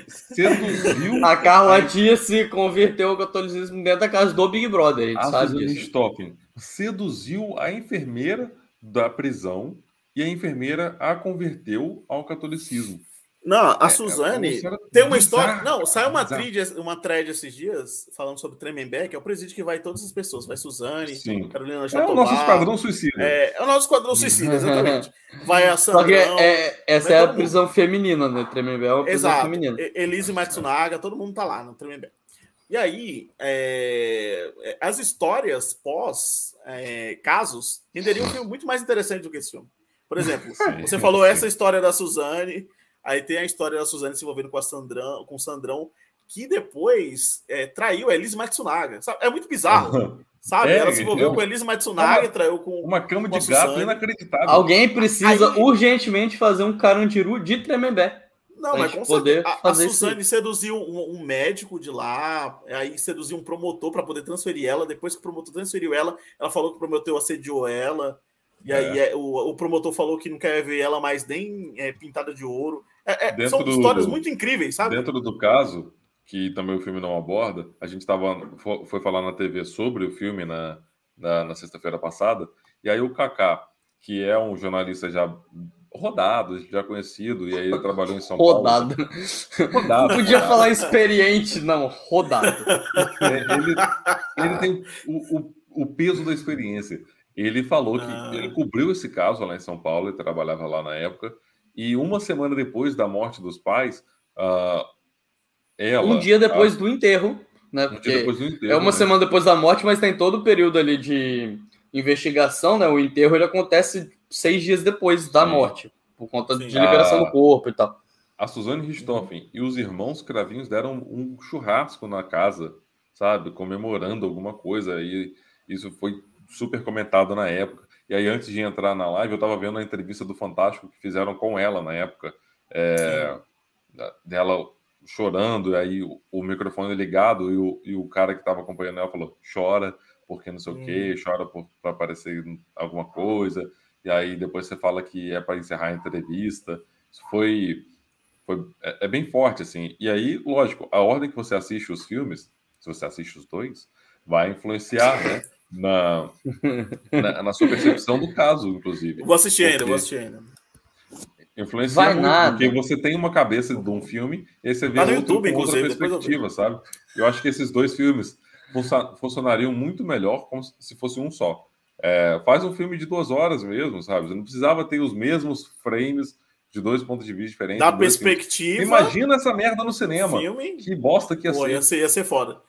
seduziu. A Carla Dias se converteu ao catolicismo dentro da casa do Big Brother. A, a Suzane Richthofen seduziu a enfermeira da prisão e a enfermeira a converteu ao catolicismo. Não, a é, Suzane é tem uma história. Não, saiu uma thread, uma thread esses dias falando sobre Tremembé, que é o presídio que vai todas as pessoas. Vai Suzane, Sim. Carolina Jatobá, É o nosso esquadrão suicida. É, é o nosso esquadrão suicida, exatamente. [LAUGHS] Vai a Sandrão. Só que é, essa é a prisão mundo. feminina, né? Tremembé é uma prisão Exato. feminina. Elise Matsunaga, todo mundo tá lá no Tremembé. E aí, é, é, as histórias pós é, casos renderiam um filme muito mais interessante do que esse filme. Por exemplo, [LAUGHS] você falou essa história da Suzane, Aí tem a história da Suzane se envolvendo com a Sandrão, com o Sandrão, que depois é, traiu a Elise Matsunaga. Sabe? É muito bizarro. Sabe? É, Ela se envolveu com a Elise Matsunaga e traiu com. Uma cama de gato inacreditável. Alguém precisa Aí... urgentemente fazer um carandiru de Tremembé. Não, mas com poder a, a Suzane isso. seduziu um, um, médico de lá, aí seduziu um promotor para poder transferir ela. Depois que o promotor transferiu ela, ela falou que o promotor assediou ela. E aí é. é. o, o, promotor falou que não quer ver ela mais nem é, pintada de ouro. É, é são histórias do, muito incríveis, sabe? Dentro do caso, que também o filme não aborda, a gente tava, foi, foi falar na TV sobre o filme na, na, na sexta-feira passada, e aí o Kaká, que é um jornalista já rodado, já conhecido, e aí ele trabalhou em São rodado. Paulo. Rodado. Não podia falar experiente, não, rodado. É, ele, ele tem o, o, o peso da experiência. Ele falou que ah. ele cobriu esse caso lá em São Paulo, ele trabalhava lá na época, e uma semana depois da morte dos pais, uh, ela. Um dia depois a... do enterro, né? Um dia depois do enterro. É uma né? semana depois da morte, mas tem todo o período ali de investigação, né? O enterro ele acontece seis dias depois da Sim. morte, por conta Sim. de liberação a... do corpo e tal. A Suzane Richthofen e os irmãos Cravinhos deram um churrasco na casa, sabe? Comemorando alguma coisa. E isso foi super comentado na época. E aí, antes de entrar na live, eu estava vendo a entrevista do Fantástico que fizeram com ela na época, é, dela chorando, e aí o, o microfone ligado, e o, e o cara que estava acompanhando ela falou: chora, porque não sei hum. o quê, chora para aparecer alguma coisa, e aí depois você fala que é para encerrar a entrevista. Isso foi. foi é, é bem forte, assim. E aí, lógico, a ordem que você assiste os filmes, se você assiste os dois, vai influenciar, né? na, [LAUGHS] na, na, sua percepção do caso, inclusive. Vou assistir ainda, vou assistir ainda. Influencia Vai muito, nada. porque você tem uma cabeça de um filme e você vê tá outro, YouTube, com outra perspectiva, eu sabe? Eu acho que esses dois filmes funcionariam muito melhor como se fosse um só. É, faz um filme de duas horas mesmo, sabe? Você não precisava ter os mesmos frames de dois pontos de vista diferentes. Da perspectiva. Imagina essa merda no cinema. Filme. Que bosta que ia Pô, ser. Ia ser. Ia ser foda.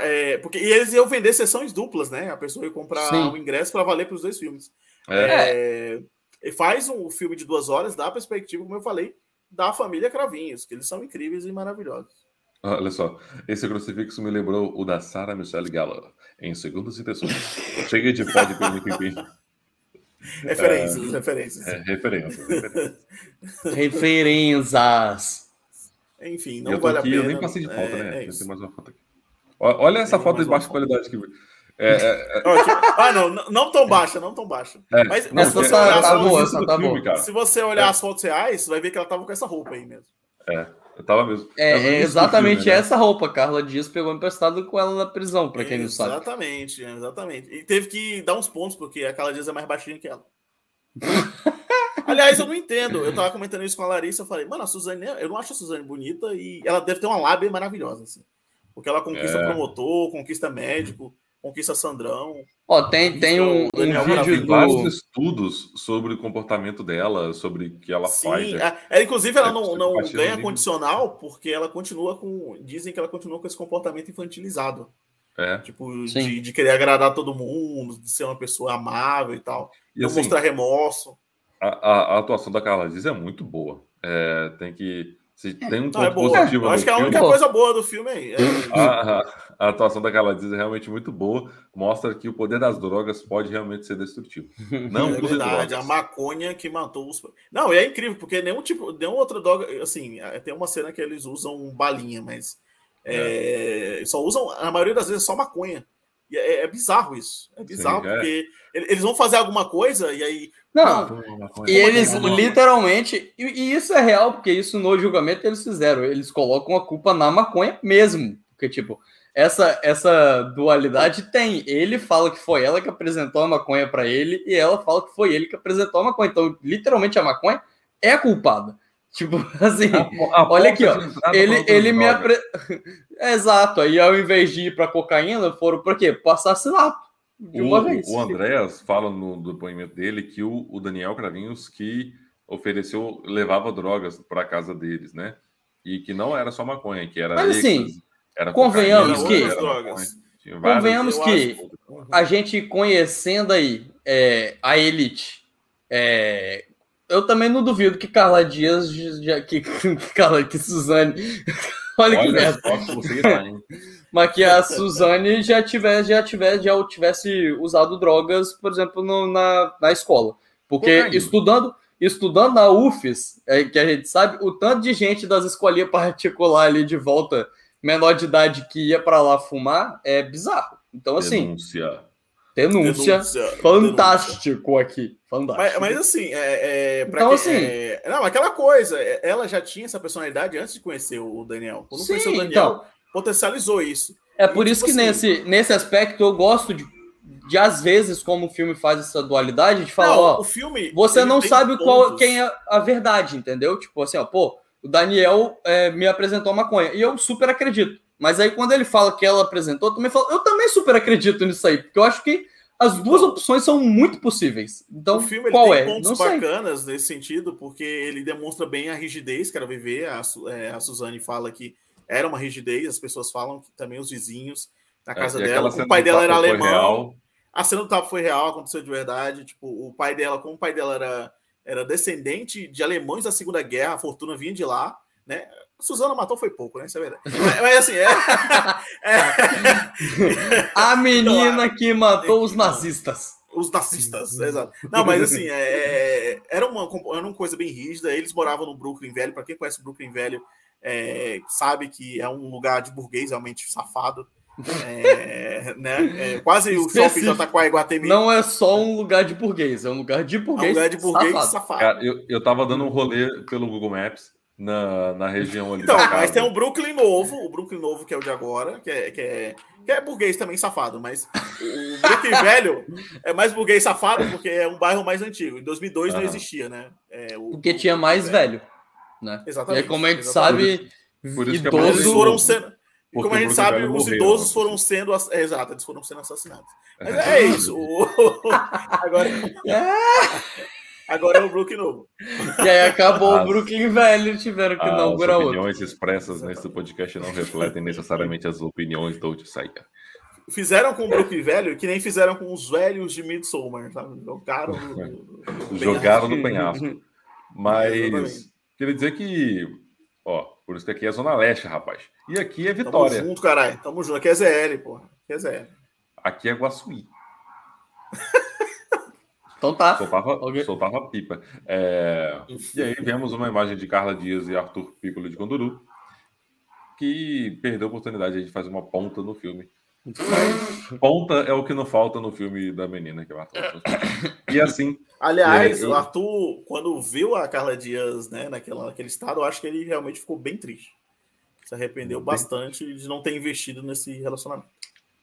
É, porque, e eles iam vender sessões duplas, né? A pessoa ia comprar o um ingresso para valer para os dois filmes. É. É, faz um filme de duas horas, dá a perspectiva, como eu falei, da família Cravinhos, que eles são incríveis e maravilhosos. Olha só, esse crucifixo me lembrou o da Sarah Michelle Gellar, em Segundas Intenções. Chega de pó de pipi. [LAUGHS] Referências, é, referências. É, referências, referências. [LAUGHS] referências. Enfim, não vale aqui, a pena. Eu nem passei de foto, é, né? É Tem mais uma foto aqui. Olha essa foto de baixa qualidade que. [LAUGHS] É, é, é... ah, não, não tão baixa, não tão baixa. É. Mas, mas se, você tá, tá boa, tá filme, se você olhar as fotos reais, vai ver que ela tava com essa roupa aí mesmo. É, eu tava mesmo. É, é exatamente filme, né? essa roupa. Carla Dias pegou emprestado com ela na prisão, para quem não sabe. Exatamente, exatamente. E teve que dar uns pontos, porque a Carla Dias é mais baixinha que ela. [LAUGHS] Aliás, eu não entendo. Eu tava comentando isso com a Larissa, eu falei, mano, a Suzane, eu não acho a Suzane bonita e ela deve ter uma lábia maravilhosa, assim. Porque ela conquista é. promotor, conquista médico. Conquista Sandrão. Ó, tem, tem um, um vídeo do... vários estudos sobre o comportamento dela, sobre o que ela Sim, faz. É, é, inclusive, ela é, não, não ganha condicional porque ela continua com. Dizem que ela continua com esse comportamento infantilizado. É. Tipo, de, de, querer agradar todo mundo, de ser uma pessoa amável e tal. E não assim, mostrar remorso. A, a, a, atuação da Carla Dias é muito boa. É, tem que. Se tem um ponto é positivo. acho que a única coisa boa do filme é. [LAUGHS] a, a, atuação da Carla Dias é realmente muito boa. Mostra que o poder das drogas pode realmente ser destrutivo. [LAUGHS] Não é verdade, drogas. a maconha que matou os. Não, é incrível, porque nenhum tipo, nenhum outra droga. Assim, é, tem uma cena que eles usam balinha, mas é, só usam, a maioria das vezes, só maconha. E é, é bizarro isso. É bizarro, Sim, é. porque eles vão fazer alguma coisa e aí. Não, não e eles literalmente. E, e, isso é real, porque isso no julgamento eles fizeram. Eles colocam a culpa na maconha mesmo. Porque, tipo, essa, essa dualidade tem. Ele fala que foi ela que apresentou a maconha para ele, e ela fala que foi ele que apresentou a maconha. Então, literalmente, a maconha é a culpada. Tipo, [LAUGHS] assim, a, a olha aqui, ó. Ele, ele me apre... [LAUGHS] Exato, aí ao invés de ir para cocaína, foram para quê? Para assassinato. De uma o, vez. O Andréas fala no depoimento dele que o, o Daniel Cravinhos que ofereceu, levava drogas para casa deles, né? E que não era só maconha, que era. Mas assim, era convenhamos que. convenhamos que a gente conhecendo aí é, a elite, é, eu também não duvido que Carla Dias, já, que, que, [LAUGHS] Carla, que Suzane. Olha, [LAUGHS] Olha que merda. [LAUGHS] Mas que a Suzane já tivesse, já tivesse, já tivesse usado drogas, por exemplo, no, na, na escola. Porque estudando, estudando na UFES, é, que a gente sabe, o tanto de gente das escolinhas particular ali de volta, menor de idade, que ia para lá fumar, é bizarro. Então, assim. Denúncia. Denúncia, denúncia fantástico denúncia. aqui. Fantástico. Mas, mas assim, é, é então, que, assim. É, não, aquela coisa, é, ela já tinha essa personalidade antes de conhecer o Daniel. Quando Sim, conheceu o Daniel, então, potencializou isso. É por e, isso tipo que assim, nesse, nesse aspecto eu gosto de, de, às vezes, como o filme faz essa dualidade, de falar, não, ó, o filme, você não sabe qual, quem é a verdade, entendeu? Tipo assim, ó, pô, o Daniel é, me apresentou maconha. E eu super acredito. Mas aí quando ele fala que ela apresentou, eu também falo, eu também super acredito nisso aí, porque eu acho que as duas opções são muito possíveis. Então, o filme qual tem é? pontos Não bacanas sei. nesse sentido, porque ele demonstra bem a rigidez que era viver. A, é, a Suzane fala que era uma rigidez, as pessoas falam que também os vizinhos na é, casa é, dela, o pai dela era alemão. A cena do tapa foi real, aconteceu de verdade. Tipo, o pai dela, como o pai dela era, era descendente de alemães da Segunda Guerra, a fortuna vinha de lá, né? Suzana matou foi pouco, né? Isso é verdade. Mas, mas assim, é... [LAUGHS] é... A menina que matou os nazistas. Os nazistas, exato. Não, mas assim, é, é, era, uma, era uma coisa bem rígida. Eles moravam no Brooklyn Velho. Para quem conhece o Brooklyn Velho, é, sabe que é um lugar de burguês realmente safado. É, né? É, quase o shopping Jataquá Guatemi. Não é só um lugar de burguês, é um lugar de burguês, é um lugar de burguês safado. safado. Cara, eu, eu tava dando um rolê pelo Google Maps na, na região ali. Então, mas tem um Brooklyn novo, o Brooklyn novo que é o de agora, que é, que é, que é burguês também safado, mas o Brooklyn [LAUGHS] velho é mais burguês safado porque é um bairro mais antigo. Em 2002 não existia, né? É, o, porque tinha mais velho, né? Exatamente. E como a gente sabe, por isso, por isso idosos foram sendo porque como a gente sabe, os idosos foram sendo. É, exato, eles foram sendo assassinados. Mas é, [LAUGHS] é isso. [LAUGHS] Agora. Agora é o Brooklyn novo. E aí acabou as, o Brooklyn velho, tiveram que inaugurar outro. As opiniões expressas nesse podcast não refletem necessariamente as opiniões do Outsiders. Fizeram com o Brooklyn velho que nem fizeram com os velhos de Midsommar, sabe? Jogaram no, [LAUGHS] Jogaram no penhasco. Mas queria dizer que, ó, por isso que aqui é Zona Leste, rapaz. E aqui é Vitória. Tamo junto, caralho. Tamo junto. Aqui é ZL, porra. Aqui é ZL. Aqui é Guaçuí. [LAUGHS] Então tá. Soltava, okay. soltava pipa. É... E aí vemos uma imagem de Carla Dias e Arthur Piccolo de Conduru, que perdeu a oportunidade de fazer uma ponta no filme. ponta é o que não falta no filme da menina que é o Arthur. E assim. Aliás, é, eu... o Arthur, quando viu a Carla Dias né, naquela, naquele estado, eu acho que ele realmente ficou bem triste. Se arrependeu bem... bastante de não ter investido nesse relacionamento.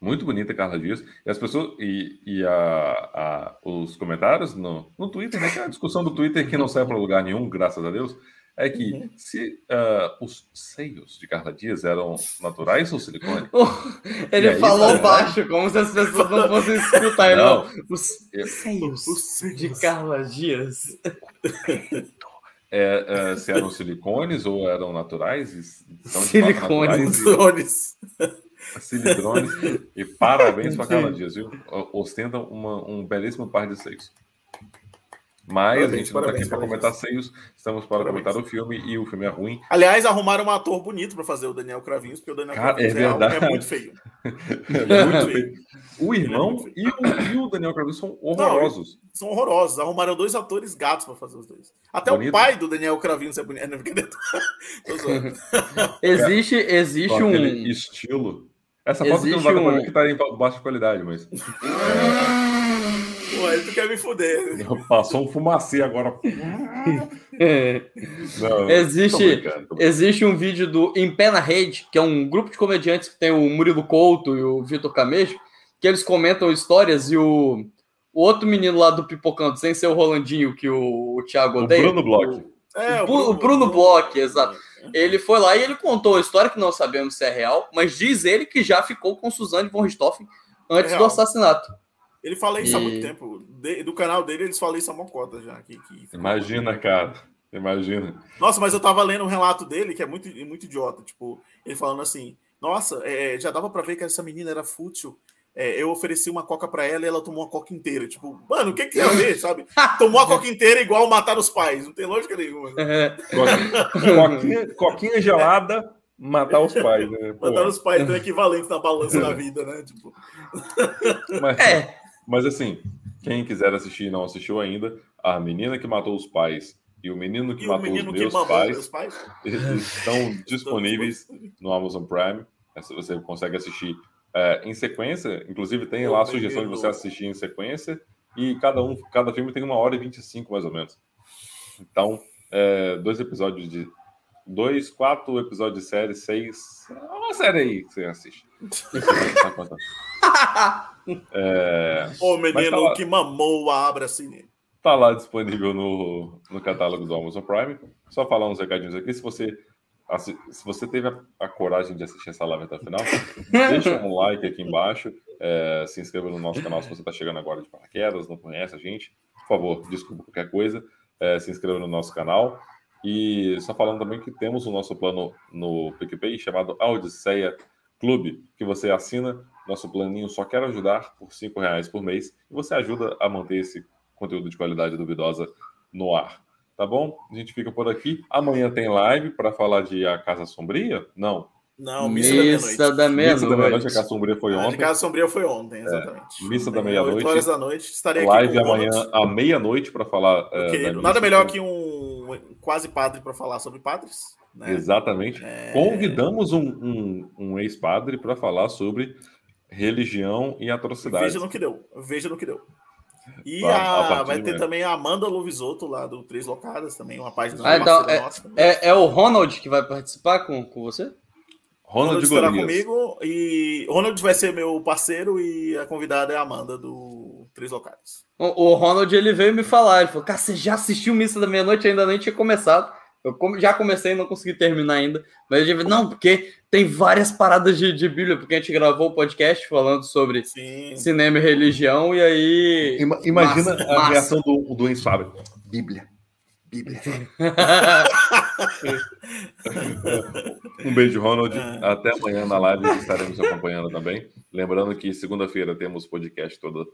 Muito bonita, Carla Dias. E as pessoas. E, e a, a, os comentários no, no Twitter, né? Que é a discussão do Twitter que não sai para lugar nenhum, graças a Deus. é que uhum. se uh, os seios de Carla Dias eram naturais ou silicone? [LAUGHS] Ele aí, falou cara, baixo, como se as pessoas não fossem escutar. Não, não. Os, seios os seios de Carla Dias. É, é, se eram silicones ou eram naturais? Silicones. Silicones. Silicones. E parabéns para Carla Dias, viu? Ostentam uma, um belíssimo par de seios. Mas parabéns, a gente não está aqui para comentar seios, estamos para parabéns. comentar o filme e o filme é ruim. Aliás, arrumaram um ator bonito para fazer o Daniel Cravinhos, porque o Daniel Cara, Cravinhos é, verdade. é, muito feio. [LAUGHS] é muito feio. O irmão e o, e o, Daniel Cravinhos são horrorosos. Não, são horrorosos. Arrumaram dois atores gatos para fazer os dois. Até bonito. o pai do Daniel Cravinhos é bonito. [LAUGHS] [LAUGHS] existe existe um estilo. Essa foto existe que não dá um... que tá em baixa qualidade, mas. Aí tu quer me fuder. Passou um fumacê agora. [LAUGHS] Não, existe, existe um vídeo do Em Pé na Rede, que é um grupo de comediantes que tem o Murilo Couto e o Vitor Camejo, que eles comentam histórias e o, o outro menino lá do Pipocando, sem ser o Rolandinho, que o, o Thiago odeia. O Bruno Bloch. É, o, Bruno, o Bruno Bloch, exato. Ele foi lá e ele contou a história que não sabemos se é real, mas diz ele que já ficou com Suzane von Richthofen antes é do assassinato. Ele fala isso e... há muito tempo. De, do canal dele, eles falam isso há uma cota já. Que, que Imagina, cara. Imagina. Nossa, mas eu tava lendo um relato dele que é muito, muito idiota. Tipo, ele falando assim: Nossa, é, já dava para ver que essa menina era fútil. É, eu ofereci uma coca para ela e ela tomou a coca inteira. Tipo, mano, o que que tem a ver, sabe? [LAUGHS] Tomou a coca inteira igual matar os pais. Não tem lógica nenhuma. coquinha, coquinha gelada, matar os pais, né? Matar os pais é equivalente na balança da vida, né? Tipo... Mas, é. Mas assim, quem quiser assistir e não assistiu ainda, a menina que matou os pais e o menino que e matou menino os meus pais, pais, [LAUGHS] estão disponíveis no Amazon Prime. Você consegue assistir é, em sequência. Inclusive tem lá a sugestão de você assistir em sequência. E cada um, cada filme tem uma hora e 25, mais ou menos. Então, é, dois episódios de. Dois, quatro episódios de série, seis. É uma série aí que você assiste. [LAUGHS] [LAUGHS] É... O menino tá que mamou a abra assim. Tá lá disponível no, no catálogo do Amazon Prime. Só falar uns recadinhos aqui. Se você, se você teve a, a coragem de assistir essa live até o final, [LAUGHS] deixa um like aqui embaixo. É, se inscreva no nosso canal se você está chegando agora de paraquedas, não conhece a gente. Por favor, desculpa qualquer coisa. É, se inscreva no nosso canal. E só falando também que temos o nosso plano no PicPay chamado Odisseia Clube, que você assina nosso planinho só quer ajudar por cinco reais por mês e você ajuda a manter esse conteúdo de qualidade duvidosa no ar. Tá bom? A gente fica por aqui. Amanhã tem live para falar de A Casa Sombria? Não. Não, Missa, missa da Meia-Noite. Missa da Meia-Noite, A Casa Sombria foi ontem. A Casa Sombria foi ontem, exatamente. É, missa da Meia-Noite. horas da noite, estarei aqui Live amanhã à meia-noite para falar. É, Nada melhor que um quase padre para falar sobre padres. Né? Exatamente. É... Convidamos um, um, um ex-padre para falar sobre religião e atrocidade. Veja no que deu. Veja no que deu. E a, a vai ter também a Amanda Lovisotto lá do Três Locadas, também uma página ah, então, é, nossa. É, é, o Ronald que vai participar com, com você? Ronald, Ronald estará comigo e Ronald vai ser meu parceiro e a convidada é a Amanda do Três Locadas. O, o Ronald ele veio me falar, ele falou: "Cara, você já assistiu Missa da Meia-Noite? Ainda nem tinha começado". Eu já comecei e não consegui terminar ainda. Mas eu não, porque tem várias paradas de, de Bíblia, porque a gente gravou o um podcast falando sobre Sim. cinema e religião, e aí. Imagina massa, a massa. reação do, do Enzo Fábio. Bíblia. Bíblia. [LAUGHS] um beijo, Ronald. É. Até amanhã na live estaremos acompanhando também. Lembrando que segunda-feira temos podcast todo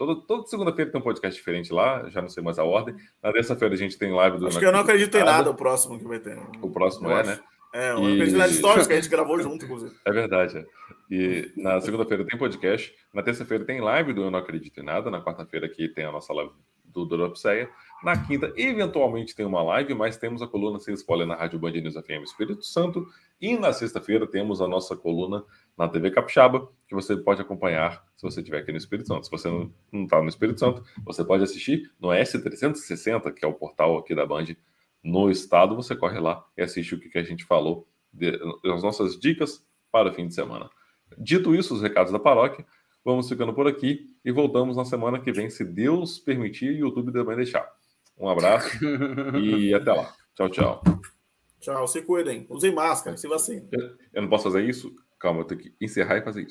Toda, toda segunda-feira tem um podcast diferente lá, já não sei mais a ordem. Na terça-feira a gente tem live do. Acho que eu não acredito em nada o próximo que vai ter. O próximo eu é, acho. né? É, eu e... histórias que a gente gravou [LAUGHS] junto, inclusive. É verdade. É. E na segunda-feira tem podcast. Na terça-feira tem live do Eu Não Acredito em Nada. Na quarta-feira aqui tem a nossa live do Doropseia. Na quinta, eventualmente tem uma live, mas temos a coluna sem spoiler na Rádio Band News FM Espírito Santo. E na sexta-feira temos a nossa coluna na TV Capixaba, que você pode acompanhar se você estiver aqui no Espírito Santo. Se você não está no Espírito Santo, você pode assistir no S360, que é o portal aqui da Band no estado. Você corre lá e assiste o que, que a gente falou, de, as nossas dicas para o fim de semana. Dito isso, os recados da paróquia, vamos ficando por aqui e voltamos na semana que vem, se Deus permitir e o YouTube também deixar. Um abraço e [LAUGHS] até lá. Tchau, tchau. Tchau, se cuidem. Usem máscara, se vacinem. Eu não posso fazer isso? Calma, eu tenho que encerrar e fazer isso.